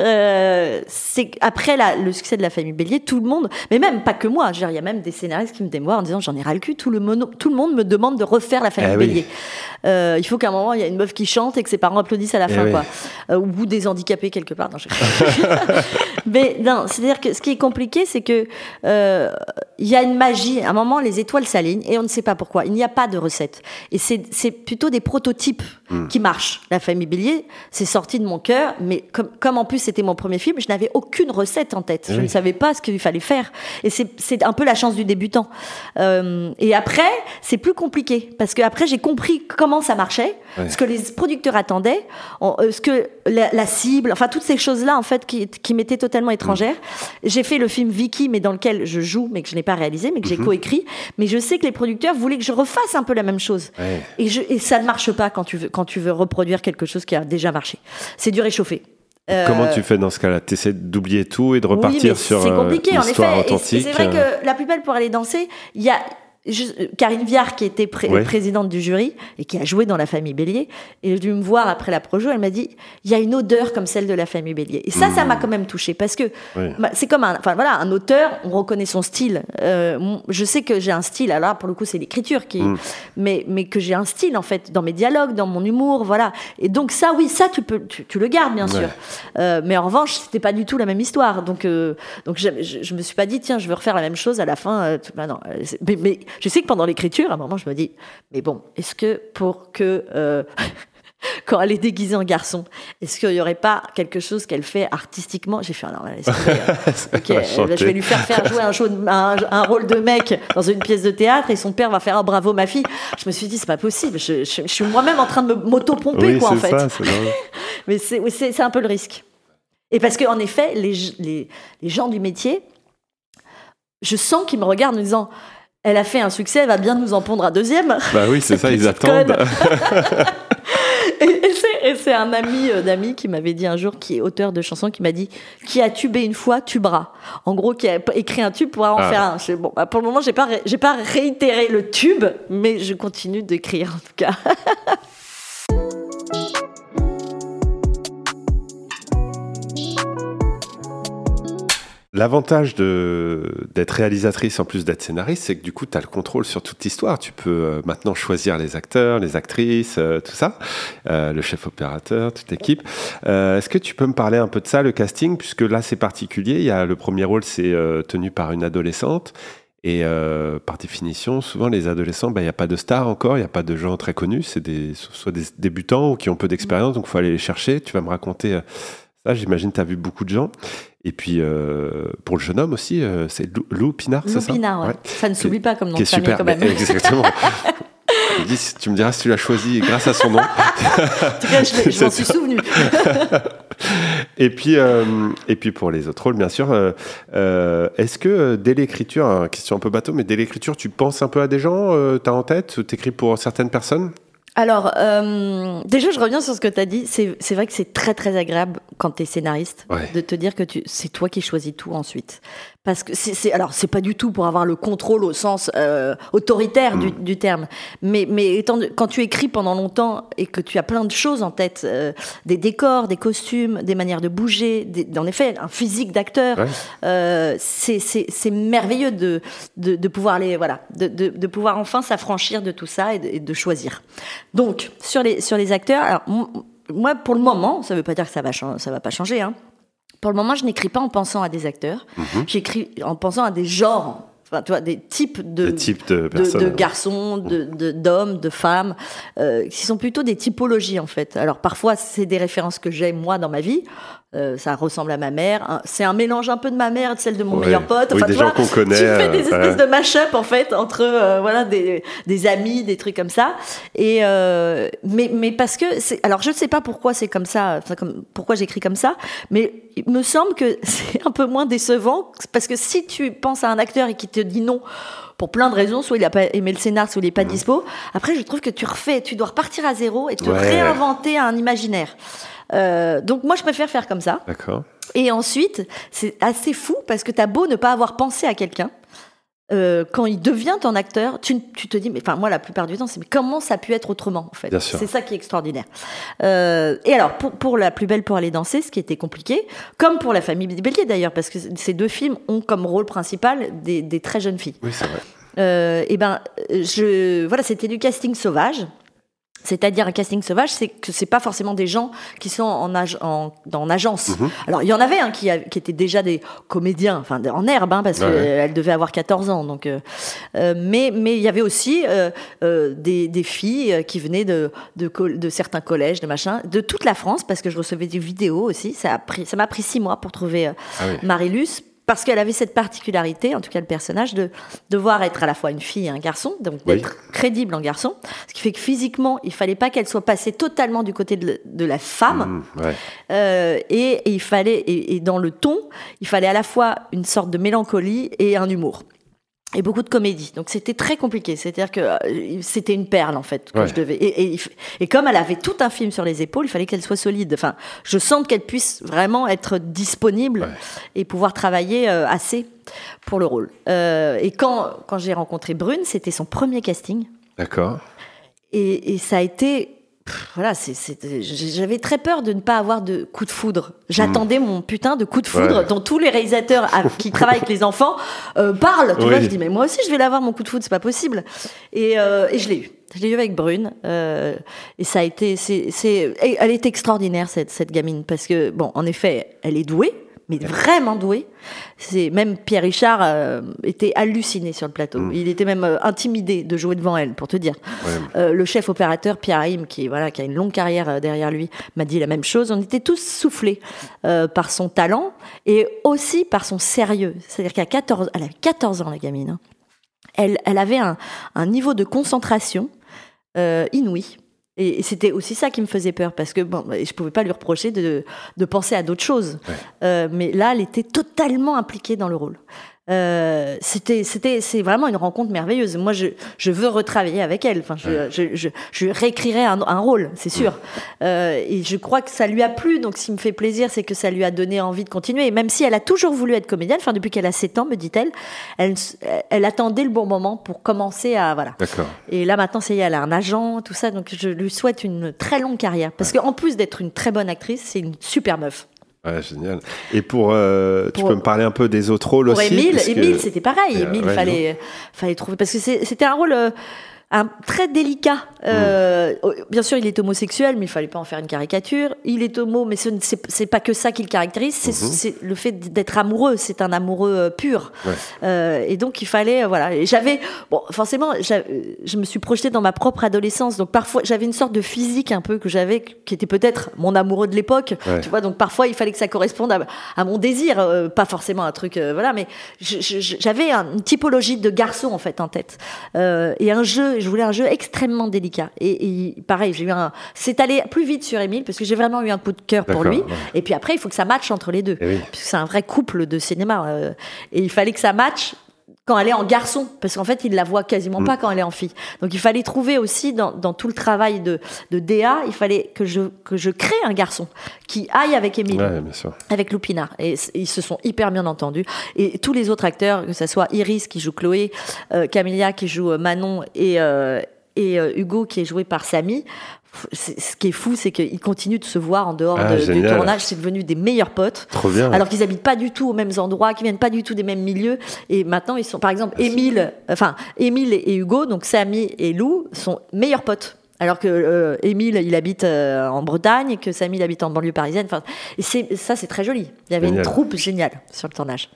euh, c'est après la- le succès de la famille Bélier, tout le monde, mais même pas que moi, il y a même des scénaristes qui me démoient en disant j'en ai ras le cul, tout le, mono- tout le monde me demande de refaire la famille Eh oui. Bélier. Euh, il faut qu'à un moment, il y a une meuf qui chante et que ses parents applaudissent à la Eh fin, oui. quoi. Euh, ou des handicapés quelque part. Non, je- mais non, c'est-à-dire que ce qui est compliqué, c'est que il y a une magie. À un moment, les étoiles s'alignent et on ne sait pas pourquoi. Il n'y a pas de recette. Et c'est plutôt des prototypes qui marchent. La famille Bélier, c'est sorti de mon cœur, mais comme, comme en plus c'était mon premier film, je n'avais aucune recette en tête. Je ne savais pas ce qu'il fallait faire. Et c'est un peu la chance du débutant. Euh, et après, c'est plus compliqué parce que après j'ai compris comment ça marchait, Ouais. ce que les producteurs attendaient, en- euh, ce que la, la cible, enfin toutes ces choses-là en fait qui, qui m'étaient totalement étrangères. J'ai fait le film Vicky, mais dans lequel je joue, mais que je n'ai pas réalisé, mais que j'ai coécrit. Mais je sais que les producteurs voulaient que je refasse un peu la même chose. Ouais. Et, je, et ça ne marche pas quand tu veux, quand quand tu veux reproduire quelque chose qui a déjà marché. C'est du réchauffé. Euh, Comment tu fais dans ce cas-là? Tu essaies d'oublier tout et de oui, repartir mais sur c'est euh, compliqué en l'histoire effet. C'est vrai euh, que la plus belle pour aller danser, il y a je- Karine Viard qui était pré- Ouais. présidente du jury et qui a joué dans la famille Bélier et je dû me voir après la projo elle m'a dit il y a une odeur comme celle de la famille Bélier et ça ça m'a quand même touché parce que bah, c'est comme un enfin voilà un auteur on reconnaît son style Euh, je sais que j'ai un style alors pour le coup c'est l'écriture qui Mm. mais mais que j'ai un style en fait dans mes dialogues dans mon humour voilà et donc ça oui ça tu peux tu, tu le gardes bien Ouais. sûr euh, mais en revanche, c'était pas du tout la même histoire. Donc, euh, donc je, je, je me suis pas dit, tiens, je veux refaire la même chose à la fin. euh, bah non, euh, mais je sais que pendant l'écriture, à un moment, je me dis, mais bon, est-ce que pour que. euh, Quand elle est déguisée en garçon, est-ce qu'il n'y aurait pas quelque chose qu'elle fait artistiquement? J'ai fait, ah non, laisse tomber, euh, euh, chanter. je vais lui faire faire jouer un, show de- un, un rôle de mec dans une pièce de théâtre et son père va faire un bravo ma fille. Je me suis dit, c'est pas possible. Je, je- je suis moi-même en train de me- m'auto-pomper, Oui, quoi, en c'est fait. ça. Mais c'est un peu le risque. Et parce qu'en effet, les, les, les gens du métier, je sens qu'ils me regardent en me disant Elle a fait un succès, elle va bien nous en pondre un deuxième. Bah oui, c'est ça, ils attendent. Et, c'est- un ami euh, d'ami qui m'avait dit un jour, qui est auteur de chansons, qui m'a dit Qui a tubé une fois, tubera. En gros, qui a écrit un tube pourra en Ah. faire un. Je- bon, bah, pour le moment, j'ai pas, ré- pas réitéré le tube, mais je continue d'écrire en tout cas. L'avantage de- d'être réalisatrice en plus d'être scénariste, c'est que du coup, tu as le contrôle sur toute l'histoire. Tu peux euh, maintenant choisir les acteurs, les actrices, euh, tout ça, Euh, le chef opérateur, toute l'équipe. Est-ce que tu peux me parler un peu de ça, le casting, puisque là, c'est particulier. Il y a le premier rôle, c'est tenu par une adolescente. Et par définition, souvent les adolescents, ben, il n'y a pas de stars encore, il n'y a pas de gens très connus, c'est des, soit des débutants ou qui ont peu d'expérience, donc il faut aller les chercher. Tu vas me raconter ça, j'imagine tu as vu beaucoup de gens. Et puis euh, pour le jeune homme aussi, euh, c'est Lou, Lou Pinard, c'est ça? Ouais. Ça ne s'oublie pas comme nom de famille super, quand même. mais exactement. Dis, tu me diras si tu l'as choisi grâce à son nom. En tout cas, je, je m'en suis souvenu. Et puis, euh, et puis pour les autres rôles, bien sûr, euh, euh, est-ce que euh, dès l'écriture, hein, question un peu bateau, mais dès l'écriture, tu penses un peu à des gens, euh, t'as en tête, ou t'écris pour certaines personnes? Alors, euh, déjà, je reviens sur ce que tu as dit. C'est vrai que c'est très, très agréable quand tu es scénariste Ouais. de te dire que tu- c'est toi qui choisis tout ensuite. Parce que c'est, alors, c'est pas du tout pour avoir le contrôle au sens euh, autoritaire du, du terme. Mais, mais étant, de- quand tu écris pendant longtemps et que tu as plein de choses en tête, euh, des décors, des costumes, des manières de bouger, des- en effet, un physique d'acteur, Ouais. euh, c'est, merveilleux de, de, de pouvoir les, voilà, de, de, pouvoir enfin s'affranchir de tout ça et de, et de choisir. Donc, sur les, sur les acteurs, alors, moi, pour le moment, ça veut pas dire que ça va, ça va pas changer, hein. Pour le moment, je n'écris pas en pensant à des acteurs. Mhm. J'écris en pensant à des genres, enfin, tu vois, des types de, Des types de de, personnes. de garçons, de- d'hommes, de, femmes, euh, qui sont plutôt des typologies en fait. Alors parfois c'est des références que j'ai moi dans ma vie. Euh, ça ressemble à ma mère. C'est un mélange un peu de ma mère et de celle de mon Ouais. meilleur pote. Oui, des tu gens qu'on connaît, Tu fais euh, des espèces ouais. de mash-up en fait entre euh, voilà des, des amis, des trucs comme ça. Et euh, mais mais parce que alors je ne sais pas pourquoi c'est comme ça, enfin, comme pourquoi j'écris comme ça, mais il me semble que c'est un peu moins décevant parce que si tu penses à un acteur et qui te dit non pour plein de raisons, soit il n'a pas aimé le scénar, soit il n'est pas dispo. Après, je trouve que tu refais, tu dois repartir à zéro et te Ouais. réinventer un imaginaire. Euh, donc moi, je préfère faire comme ça. D'accord. Et ensuite, c'est assez fou parce que t'as beau ne pas avoir pensé à quelqu'un. Euh, quand il devient ton acteur, tu, tu te dis, mais enfin moi la plupart du temps, c'est mais comment ça a pu être autrement en fait? C'est ça qui est extraordinaire. Euh, et alors pour, pour la plus belle pour aller danser, ce qui était compliqué, comme pour la famille Bélier d'ailleurs, parce que ces deux films ont comme rôle principal des, des très jeunes filles. Oui, c'est vrai. Euh, et ben, je voilà, c'était du casting sauvage. C'est-à-dire un casting sauvage, c'est que c'est pas forcément des gens qui sont en, ag- en, en agence. Mhm. Alors il y en avait un qui, étaient déjà des comédiens, enfin en herbe, hein, parce Ouais, ouais. qu'elle devait avoir 14 ans. Donc, euh, euh, mais mais il y avait aussi euh, euh, des, des filles euh, qui venaient de, de, de certains collèges, de machin, de toute la France, parce que je recevais des vidéos aussi. Ça a pris, ça m'a pris six mois pour trouver Ah oui. Marilus parce qu'elle avait cette particularité, en tout cas le personnage, de devoir être à la fois une fille et un garçon, donc Oui. d'être crédible en garçon, ce qui fait que physiquement, il fallait pas qu'elle soit passée totalement du côté de, de la femme, Mmh, ouais. euh, et, et il fallait, et, et dans le ton, il fallait à la fois une sorte de mélancolie et un humour. Et beaucoup de comédie. Donc c'était très compliqué. C'est-à-dire que euh, c'était une perle en fait que Ouais. je devais. Et, comme elle avait tout un film sur les épaules, il fallait qu'elle soit solide. Enfin, je sens qu'elle puisse vraiment être disponible Ouais. et pouvoir travailler euh, assez pour le rôle. Euh, et quand quand j'ai rencontré Brune, c'était son premier casting. D'accord. Et, et ça a été. Voilà, j'avais très peur de ne pas avoir de coup de foudre. J'attendais mon putain de coup de foudre Hmm. Ouais. dont tous les réalisateurs à- qui travaillent avec les enfants euh, parlent. Tu Oui. vois, je dis, mais moi aussi, je vais l'avoir mon coup de foudre, c'est pas possible. Et, euh, et je l'ai eu. Je l'ai eu avec Brune. euh, et ça a été. c'est elle est extraordinaire, cette, cette gamine. Parce que, bon, en effet, elle est douée, mais vraiment douée. C'est Même Pierre Richard euh, était halluciné sur le plateau. Hmm. Il était même euh, intimidé de jouer devant elle, pour te dire. Ouais. Euh, le chef opérateur Pierre Haïm, qui voilà, qui a une longue carrière derrière lui, m'a dit la même chose. On était tous soufflés par son talent et aussi par son sérieux. C'est-à-dire qu'à 14, elle avait 14 ans la gamine. hein. Elle, elle avait un, un niveau de concentration inouï. Et, c'était aussi ça qui me faisait peur parce que bon, je pouvais pas lui reprocher de, de penser à d'autres choses. Ouais. Euh, mais là, elle était totalement impliquée dans le rôle. Euh, c'était, c'était, c'est vraiment une rencontre merveilleuse. Moi, je, je veux retravailler avec elle. Enfin, je, je, je, je réécrirai un, un rôle, c'est sûr. Euh, et je crois que ça lui a plu. Donc, ce qui me fait plaisir, c'est que ça lui a donné envie de continuer. Et même si elle a toujours voulu être comédienne, enfin, depuis qu'elle a 7 ans, me dit-elle, elle, elle attendait le bon moment pour commencer à, voilà. D'accord. Et là, maintenant, ça y est, elle a un agent, tout ça. Donc, je lui souhaite une très longue carrière. Parce qu'en plus d'être une très bonne actrice, c'est une super meuf. Ouais, génial. Et pour, euh, tu peux me parler un peu des autres rôles Pour aussi Émile, parce que- Émile, c'était pareil. Émile, ouais, fallait, fallait trouver parce que c'était un rôle euh, un, très délicat. Euh, oh, Bien sûr, il est homosexuel, mais il fallait pas en faire une caricature. Il est homo, mais ce ne- c'est c'est pas que ça qui le caractérise. C'est c'est le fait d'être amoureux. C'est un amoureux euh, pur. Ouais. Euh, et donc, il fallait, euh, voilà. J'avais, bon, forcément, euh, je me suis projetée dans ma propre adolescence. Donc, parfois, j'avais une sorte de physique un peu que j'avais, qui était peut-être mon amoureux de l'époque. Ouais. Tu vois, donc parfois, il fallait que ça corresponde à, à mon désir, euh, pas forcément un truc, voilà, mais j'avais un- une typologie de garçon en fait en tête Euh, et un jeu. Je voulais un jeu extrêmement délicat. Et, et pareil, j'ai eu un. C'est allé plus vite sur Émile parce que j'ai vraiment eu un coup de cœur pour lui. ouais. Et puis après, il faut que ça matche entre les deux, Eh oui. puisque c'est un vrai couple de cinéma. euh, et il fallait que ça matche quand elle est en garçon, parce qu'en fait, il la voit quasiment Mm. pas quand elle est en fille. Donc, il fallait trouver aussi dans, dans tout le travail de, de DA, il fallait que je, que je crée un garçon qui aille avec Ouais, sûr. avec Loupinard. Et ils se sont hyper bien entendus. Et tous les autres acteurs, que ce soit Iris qui joue Chloé, euh, Camélia qui joue euh, Manon et, euh, et euh, Hugo qui est joué par Samy. Ce qui est fou, c'est qu'ils continuent de se voir en dehors Ah, de- du tournage. C'est devenu des meilleurs potes. Trop bien. Alors qu'ils habitent pas du tout aux mêmes endroits, qu'ils viennent pas du tout des mêmes milieux. Et maintenant, ils sont, par exemple, Émile, enfin, Émile et Hugo, donc Samy et Lou, sont meilleurs potes. Alors que euh, Émile, il habite euh, en Bretagne, et que Samy, il habite en banlieue parisienne. Enfin, et ça, c'est très joli. Il y avait Génial. une troupe géniale sur le tournage.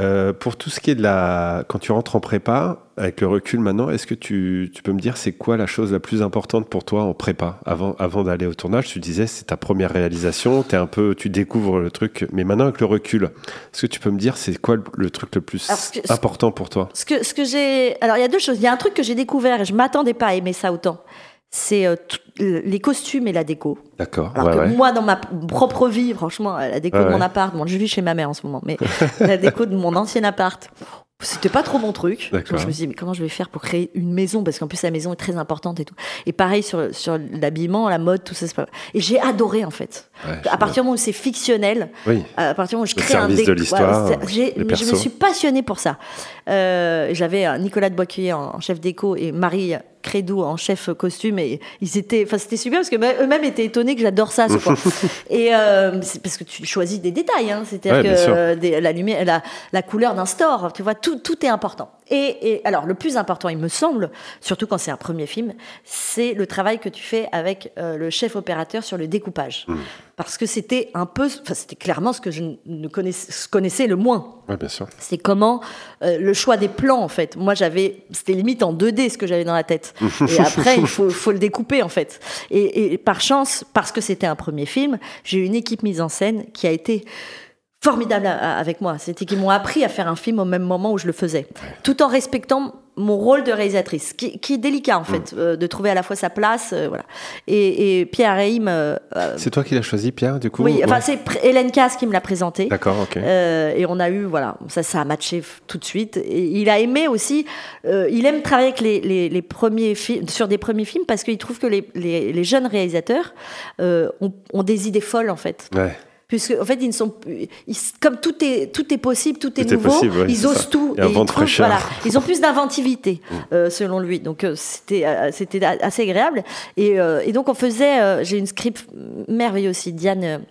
Euh, pour tout ce qui est de la. Quand tu rentres en prépa, avec le recul maintenant, est-ce que tu, tu peux me dire c'est quoi la chose la plus importante pour toi en prépa? Avant, avant d'aller au tournage Tu disais c'est ta première réalisation, es un peu, tu découvres le truc, mais maintenant avec le recul, est-ce que tu peux me dire c'est quoi le, le truc le plus que- important pour toi? Ce que, ce que j'ai. Alors, il y a deux choses. Il y a un truc que j'ai découvert et je m'attendais pas à aimer ça autant. C'est euh, les costumes et la déco. D'accord. Alors ouais, que ouais. moi, dans ma propre vie, franchement, la déco Ouais, de mon appart, bon, je vis chez ma mère en ce moment, mais la déco de mon ancien appart, c'était pas trop mon truc. D'accord. Donc, je me suis dit, mais comment je vais faire pour créer une maison? Parce qu'en plus, la maison est très importante et tout. Et pareil sur, sur l'habillement, la mode, tout ça. pas- Et j'ai adoré, en fait. À partir du moment où c'est fictionnel, Oui. à partir du moment où je crée un service déc- de l'histoire, je me suis passionnée pour ça. Euh, J'avais euh, Nicolas de Boiscuyer en en chef déco et Marie Crédou en chef costume et ils étaient, enfin c'était super parce que même- eux-mêmes étaient étonnés que j'adore ça. ce quoi. et euh, c'est parce que tu choisis des détails, hein. c'est-à-dire Ouais, que des- la lumière, la, la couleur d'un store, tu vois, tout, tout est important. Et, et alors le plus important, il me semble, surtout quand c'est un premier film, c'est le travail que tu fais avec euh, le chef opérateur sur le découpage, Mmh. parce que c'était un peu, enfin c'était clairement ce que je ne connaissais, connaissais le moins. Ouais, bien sûr. C'est comment euh, le choix des plans en fait. Moi j'avais, c'était limite en 2D ce que j'avais dans la tête. Et après il faut, faut le découper en fait. Et, et par chance, parce que c'était un premier film, j'ai eu une équipe mise en scène qui a été formidables à- avec moi. C'était qu'ils m'ont appris à faire un film au même moment où je le faisais, tout en respectant mon rôle de réalisatrice, qui, qui est délicat en fait, euh, de trouver à la fois sa place, euh, voilà. Et, et Pierre Haïm, euh, euh, C'est toi qui l'as choisi, Pierre, du coup oui, enfin Ouais. c'est Hélène Casse qui me l'a présenté. D'accord, ok. Et on a eu, voilà, ça, ça a matché tout de suite. Et il a aimé aussi, il aime travailler avec les, les, les premiers films, sur des premiers films parce qu'il trouve que les, jeunes réalisateurs ont, ont des idées folles en fait. Ouais. Puisque, en fait, ils ne sont ils- comme tout est, tout est possible, tout est Tout est nouveau, possible, ouais, ils osent ça. tout. Et ils de trouvent- fraîcheur. voilà, ils ont plus d'inventivité, euh, selon lui. Donc, euh, c'était, euh, c'était assez agréable. Et, et donc, on faisait, j'ai une script merveilleuse aussi, Diane.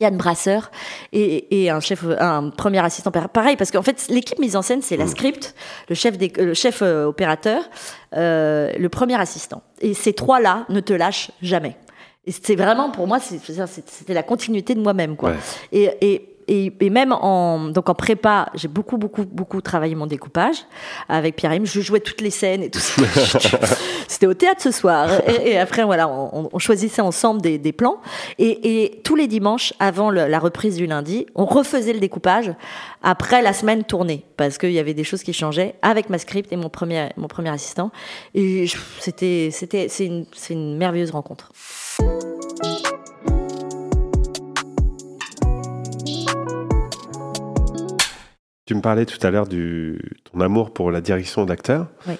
Yann Brasseur et, et un chef, un premier assistant pareil parce qu'en fait l'équipe mise en scène c'est la script, le chef, des, le chef opérateur, euh, le premier assistant et ces trois là ne te lâchent jamais. Et c'est vraiment pour moi c'était la continuité de moi-même quoi. Ouais. Et, et, et, et même en donc en prépa, j'ai beaucoup beaucoup beaucoup travaillé mon découpage avec Pierre Im. Je jouais toutes les scènes et tout ça. C'était au théâtre ce soir. Et, et après voilà, on, on choisissait ensemble des, des plans. Et, et tous les dimanches avant le- la reprise du lundi, on refaisait le découpage après la semaine tournée parce qu'il y avait des choses qui changeaient avec ma script et mon premier mon premier assistant. Et c'était c'était c'est une c'est une merveilleuse rencontre. Tu me parlais tout à l'heure du ton amour pour la direction d'acteur. Oui.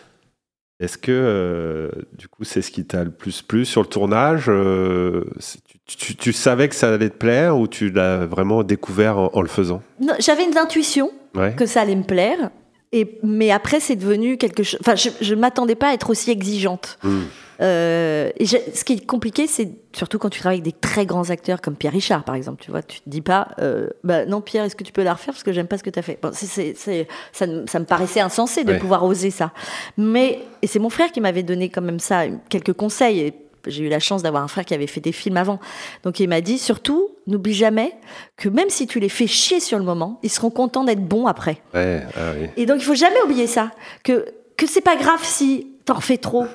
Est-ce que euh, du coup c'est ce qui t'a le plus plu sur le tournage euh, tu, tu- tu savais que ça allait te plaire ou tu l'as vraiment découvert en, en le faisant? J'avais une intuition Ouais. que ça allait me plaire. Et, mais après, c'est devenu quelque chose. Enfin, je ne m'attendais pas à être aussi exigeante. Hmm. Euh, et ce qui est compliqué, c'est surtout quand tu travailles avec des très grands acteurs comme Pierre Richard, par exemple. Tu vois, tu te dis pas, euh, bah, non, Pierre, est-ce que tu peux la refaire parce que j'aime pas ce que tu as fait? Bon, ça, me- ça me paraissait insensé de Ouais. pouvoir oser ça. Mais et c'est mon frère qui m'avait donné quand même ça, quelques conseils. Et j'ai eu la chance d'avoir un frère qui avait fait des films avant. Donc il m'a dit surtout, n'oublie jamais que même si tu les fais chier sur le moment, ils seront contents d'être bons après. Ouais, ah oui. Et donc, il faut jamais oublier ça. Que, que c'est pas grave si t'en refais trop.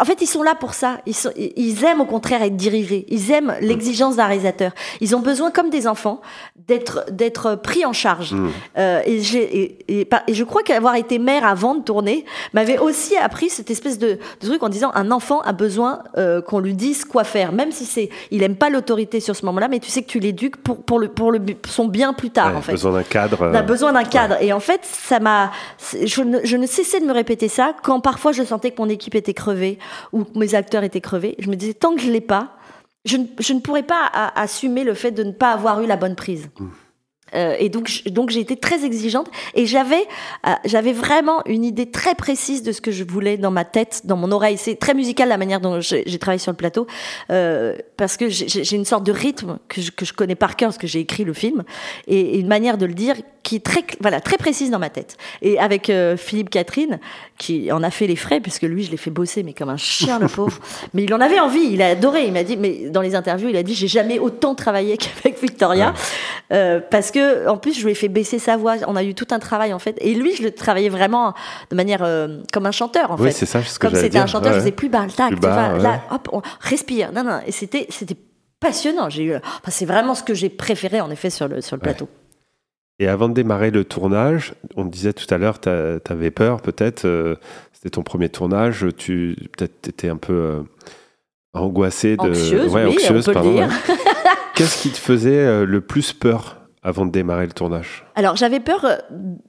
En fait, ils sont là pour ça. Ils, sont- ils aiment au contraire être dirigés. Ils aiment l'exigence d'un réalisateur. Ils ont besoin, comme des enfants, d'être d'être pris en charge. Mm. Euh, et, j'ai- et, et par- et je crois qu'avoir été mère avant de tourner m'avait aussi appris cette espèce de, de truc en disant un enfant a besoin euh, qu'on lui dise quoi faire, même si c'est il aime pas l'autorité sur ce moment-là, mais tu sais que tu l'éduques pour pour le pour le son bien plus tard Ouais, en fait. besoin d'un cadre. On a euh, besoin d'un cadre. Et en fait, ça m'a. c'est- Je ne, je ne cessais de me répéter ça quand parfois je sentais que mon équipe était crevée que mes acteurs étaient crevés. Je me disais, tant que je l'ai pas, je ne, pourrais pas assumer le fait de ne pas avoir eu la bonne prise. Euh, et donc, donc j'ai été très exigeante et j'avais, euh, j'avais vraiment une idée très précise de ce que je voulais dans ma tête, dans mon oreille. C'est très musical la manière dont j'ai travaillé sur le plateau euh, parce que j'ai une sorte de rythme que je, que je connais par cœur parce que j'ai écrit le film et, et une manière de le dire qui est très, voilà, très précise dans ma tête. Et avec Philippe Catherine qui en a fait les frais puisque lui je l'ai fait bosser mais comme un chien le pauvre. Mais il en avait envie, il a adoré. Il m'a dit, mais dans les interviews il a dit j'ai jamais autant travaillé qu'avec Victoria. Parce que en plus je lui ai fait baisser sa voix. On a eu tout un travail en fait. Et lui je le travaillais vraiment de manière euh, comme un chanteur en Oui, fait. c'est ça, ce que Comme c'était un chanteur, Ouais, je faisais plus bas le tac, tu bas, vois. ouais. Là, hop, on respire. Non, non. Et c'était, c'était passionnant. J'ai eu, enfin, c'est vraiment ce que j'ai préféré en effet sur le sur le Ouais. plateau. Et avant de démarrer le tournage, on disait tout à l'heure, tu avais peur peut-être, euh, c'était ton premier tournage, tu peut-être étais un peu euh, angoissée, de, Anxieuse, ouais, oui, anxieuse, on peut le pardon, dire. ouais. Qu'est-ce qui te faisait euh, le plus peur? Avant de démarrer le tournage Alors j'avais peur. euh,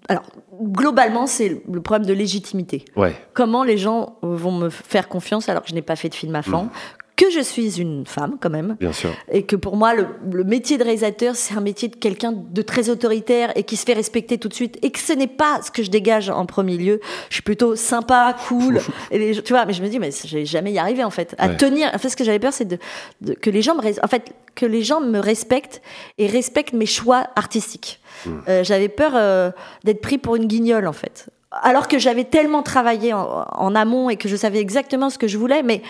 alors globalement, c'est le problème de légitimité. Ouais, Comment les gens vont me faire confiance alors que je n'ai pas fait de film avant, que je suis une femme quand même, bien sûr. et que pour moi, le, le métier de réalisateur, c'est un métier de quelqu'un de très autoritaire et qui se fait respecter tout de suite, et que ce n'est pas ce que je dégage en premier lieu. Je suis plutôt sympa, cool, et les tu vois. Mais je me dis, mais je vais jamais y arriver en fait. À Ouais. tenir. En fait, ce que j'avais peur, c'est de, de- que les gens me, en fait, que les gens me respectent et respectent mes choix artistiques. Euh, j'avais peur euh, d'être pris pour une guignole en fait. Alors que j'avais tellement travaillé en, en amont et que je savais exactement ce que je voulais, mais,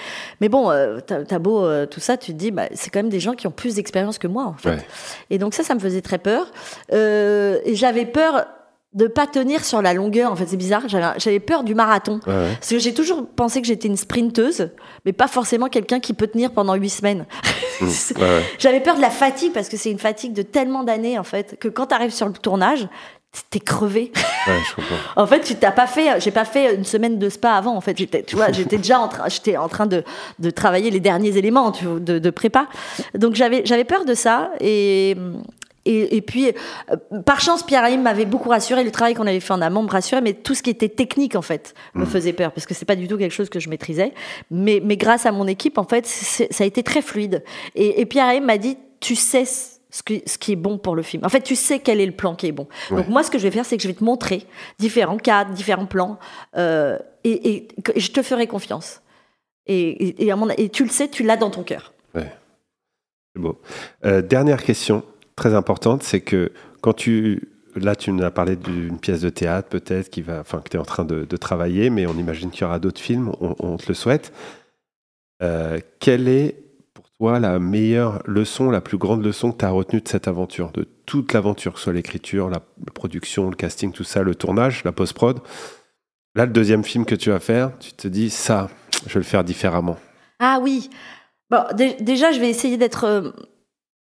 mais bon, euh, t'as beau euh, tout ça, tu te dis, bah, c'est quand même des gens qui ont plus d'expérience que moi en fait. Ouais. Et donc ça, ça me faisait très peur. Euh, et j'avais peur de pas tenir sur la longueur. En fait, c'est bizarre. J'avais peur du marathon. Ouais, ouais. Parce que j'ai toujours pensé que j'étais une sprinteuse, mais pas forcément quelqu'un qui peut tenir pendant huit semaines. Mm. Ouais. J'avais peur de la fatigue parce que c'est une fatigue de tellement d'années en fait que quand tu arrives sur le tournage, t'es crevé. Ouais, je comprends. En fait, tu t'as pas fait, j'ai pas fait une semaine de spa avant. En fait, j'étais, tu vois, j'étais déjà en train, j'étais en train de, de travailler les derniers éléments tu vois, de, de prépa. Donc j'avais, j'avais peur de ça et. Et, et puis, euh, par chance, Pierre Haïm m'avait beaucoup rassuré. Le travail qu'on avait fait en amont me rassurait, mais tout ce qui était technique, en fait, me faisait peur parce que c'est pas du tout quelque chose que je maîtrisais. Mais, mais grâce à mon équipe, en fait, ça a été très fluide. Et, et Pierre Haïm m'a dit, tu sais ce qui, ce qui est bon pour le film. En fait, tu sais quel est le plan qui est bon. Ouais. Donc moi, ce que je vais faire, c'est que je vais te montrer différents cadres, différents plans, euh, et, et- et je te ferai confiance. Et, tu le sais, tu l'as dans ton cœur. C'est beau. Euh, dernière question, très importante, c'est que quand tu. Là, tu nous as parlé d'une pièce de théâtre, peut-être, qui va, enfin, que tu es en train de, de travailler, mais on imagine qu'il y aura d'autres films, on, on te le souhaite. Euh, quelle est, toi, la meilleure leçon, la plus grande leçon que tu as retenue de cette aventure, de toute l'aventure, que ce soit l'écriture, la, production, le casting, tout ça, le tournage, la post-prod Là, le deuxième film que tu vas faire, tu te dis, ça, je vais le faire différemment. Ah oui. Bon, dé- déjà, je vais essayer d'être, euh,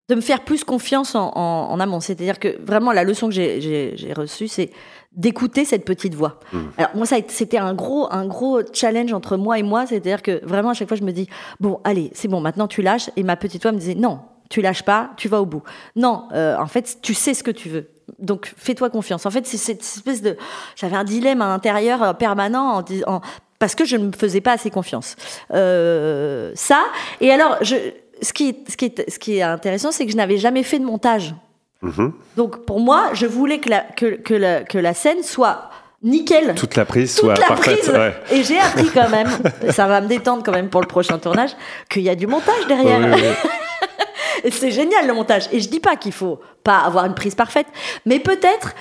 de me faire plus confiance en, en- en amont. C'est-à-dire que vraiment, la leçon que j'ai- reçue, c'est d'écouter cette petite voix. Mhm. Alors moi, ça c'était un gros, un gros challenge entre moi et moi. C'est-à-dire que vraiment, à chaque fois, je me dis bon, allez, c'est bon, maintenant tu lâches. Et ma petite voix me disait non, tu lâches pas, tu vas au bout. Non, euh, en fait, tu sais ce que tu veux. Donc fais-toi confiance. En fait, c'est cette espèce de, j'avais un dilemme à l'intérieur euh, permanent en disant parce que je ne me faisais pas assez confiance. Euh, ça. Et alors, je, ce, qui est, ce, qui est, ce qui est intéressant, c'est que je n'avais jamais fait de montage. Mhm. Donc, pour moi, je voulais que la, que, que la, que la scène soit nickel. Toute la prise Toute soit la parfaite. prise. ouais. Et j'ai appris quand même, ça va me détendre quand même pour le prochain tournage, qu'il y a du montage derrière. Oui, oui. Et c'est génial le montage. Et je dis pas qu'il faut pas avoir une prise parfaite, mais peut-être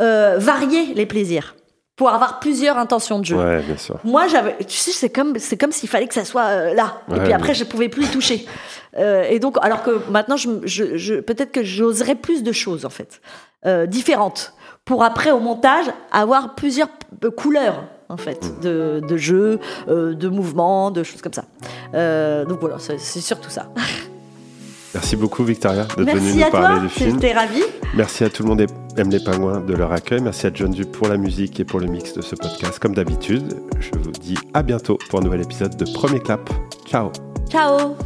euh, varier les plaisirs pour avoir plusieurs intentions de jeu. Ouais, bien sûr. Moi, j'avais, tu sais, c'est comme, c'est comme s'il fallait que ça soit euh, là. et puis après, mais- je pouvais plus y toucher. Euh, et donc, alors que maintenant, je, je, je- peut-être que j'oserais plus de choses en fait, euh, différentes, pour après au montage avoir plusieurs couleurs en fait Mmh. de, de jeux, de mouvements, de choses comme ça. Donc voilà, c'est c'est surtout ça. Merci beaucoup, Victoria, d'être venue Merci nous à parler toi, du film. j'étais ravie. Merci à tout le monde et aime les pingouins de leur accueil. Merci à John Du pour la musique et pour le mix de ce podcast. Comme d'habitude, je vous dis à bientôt pour un nouvel épisode de Premier Clap. Ciao Ciao.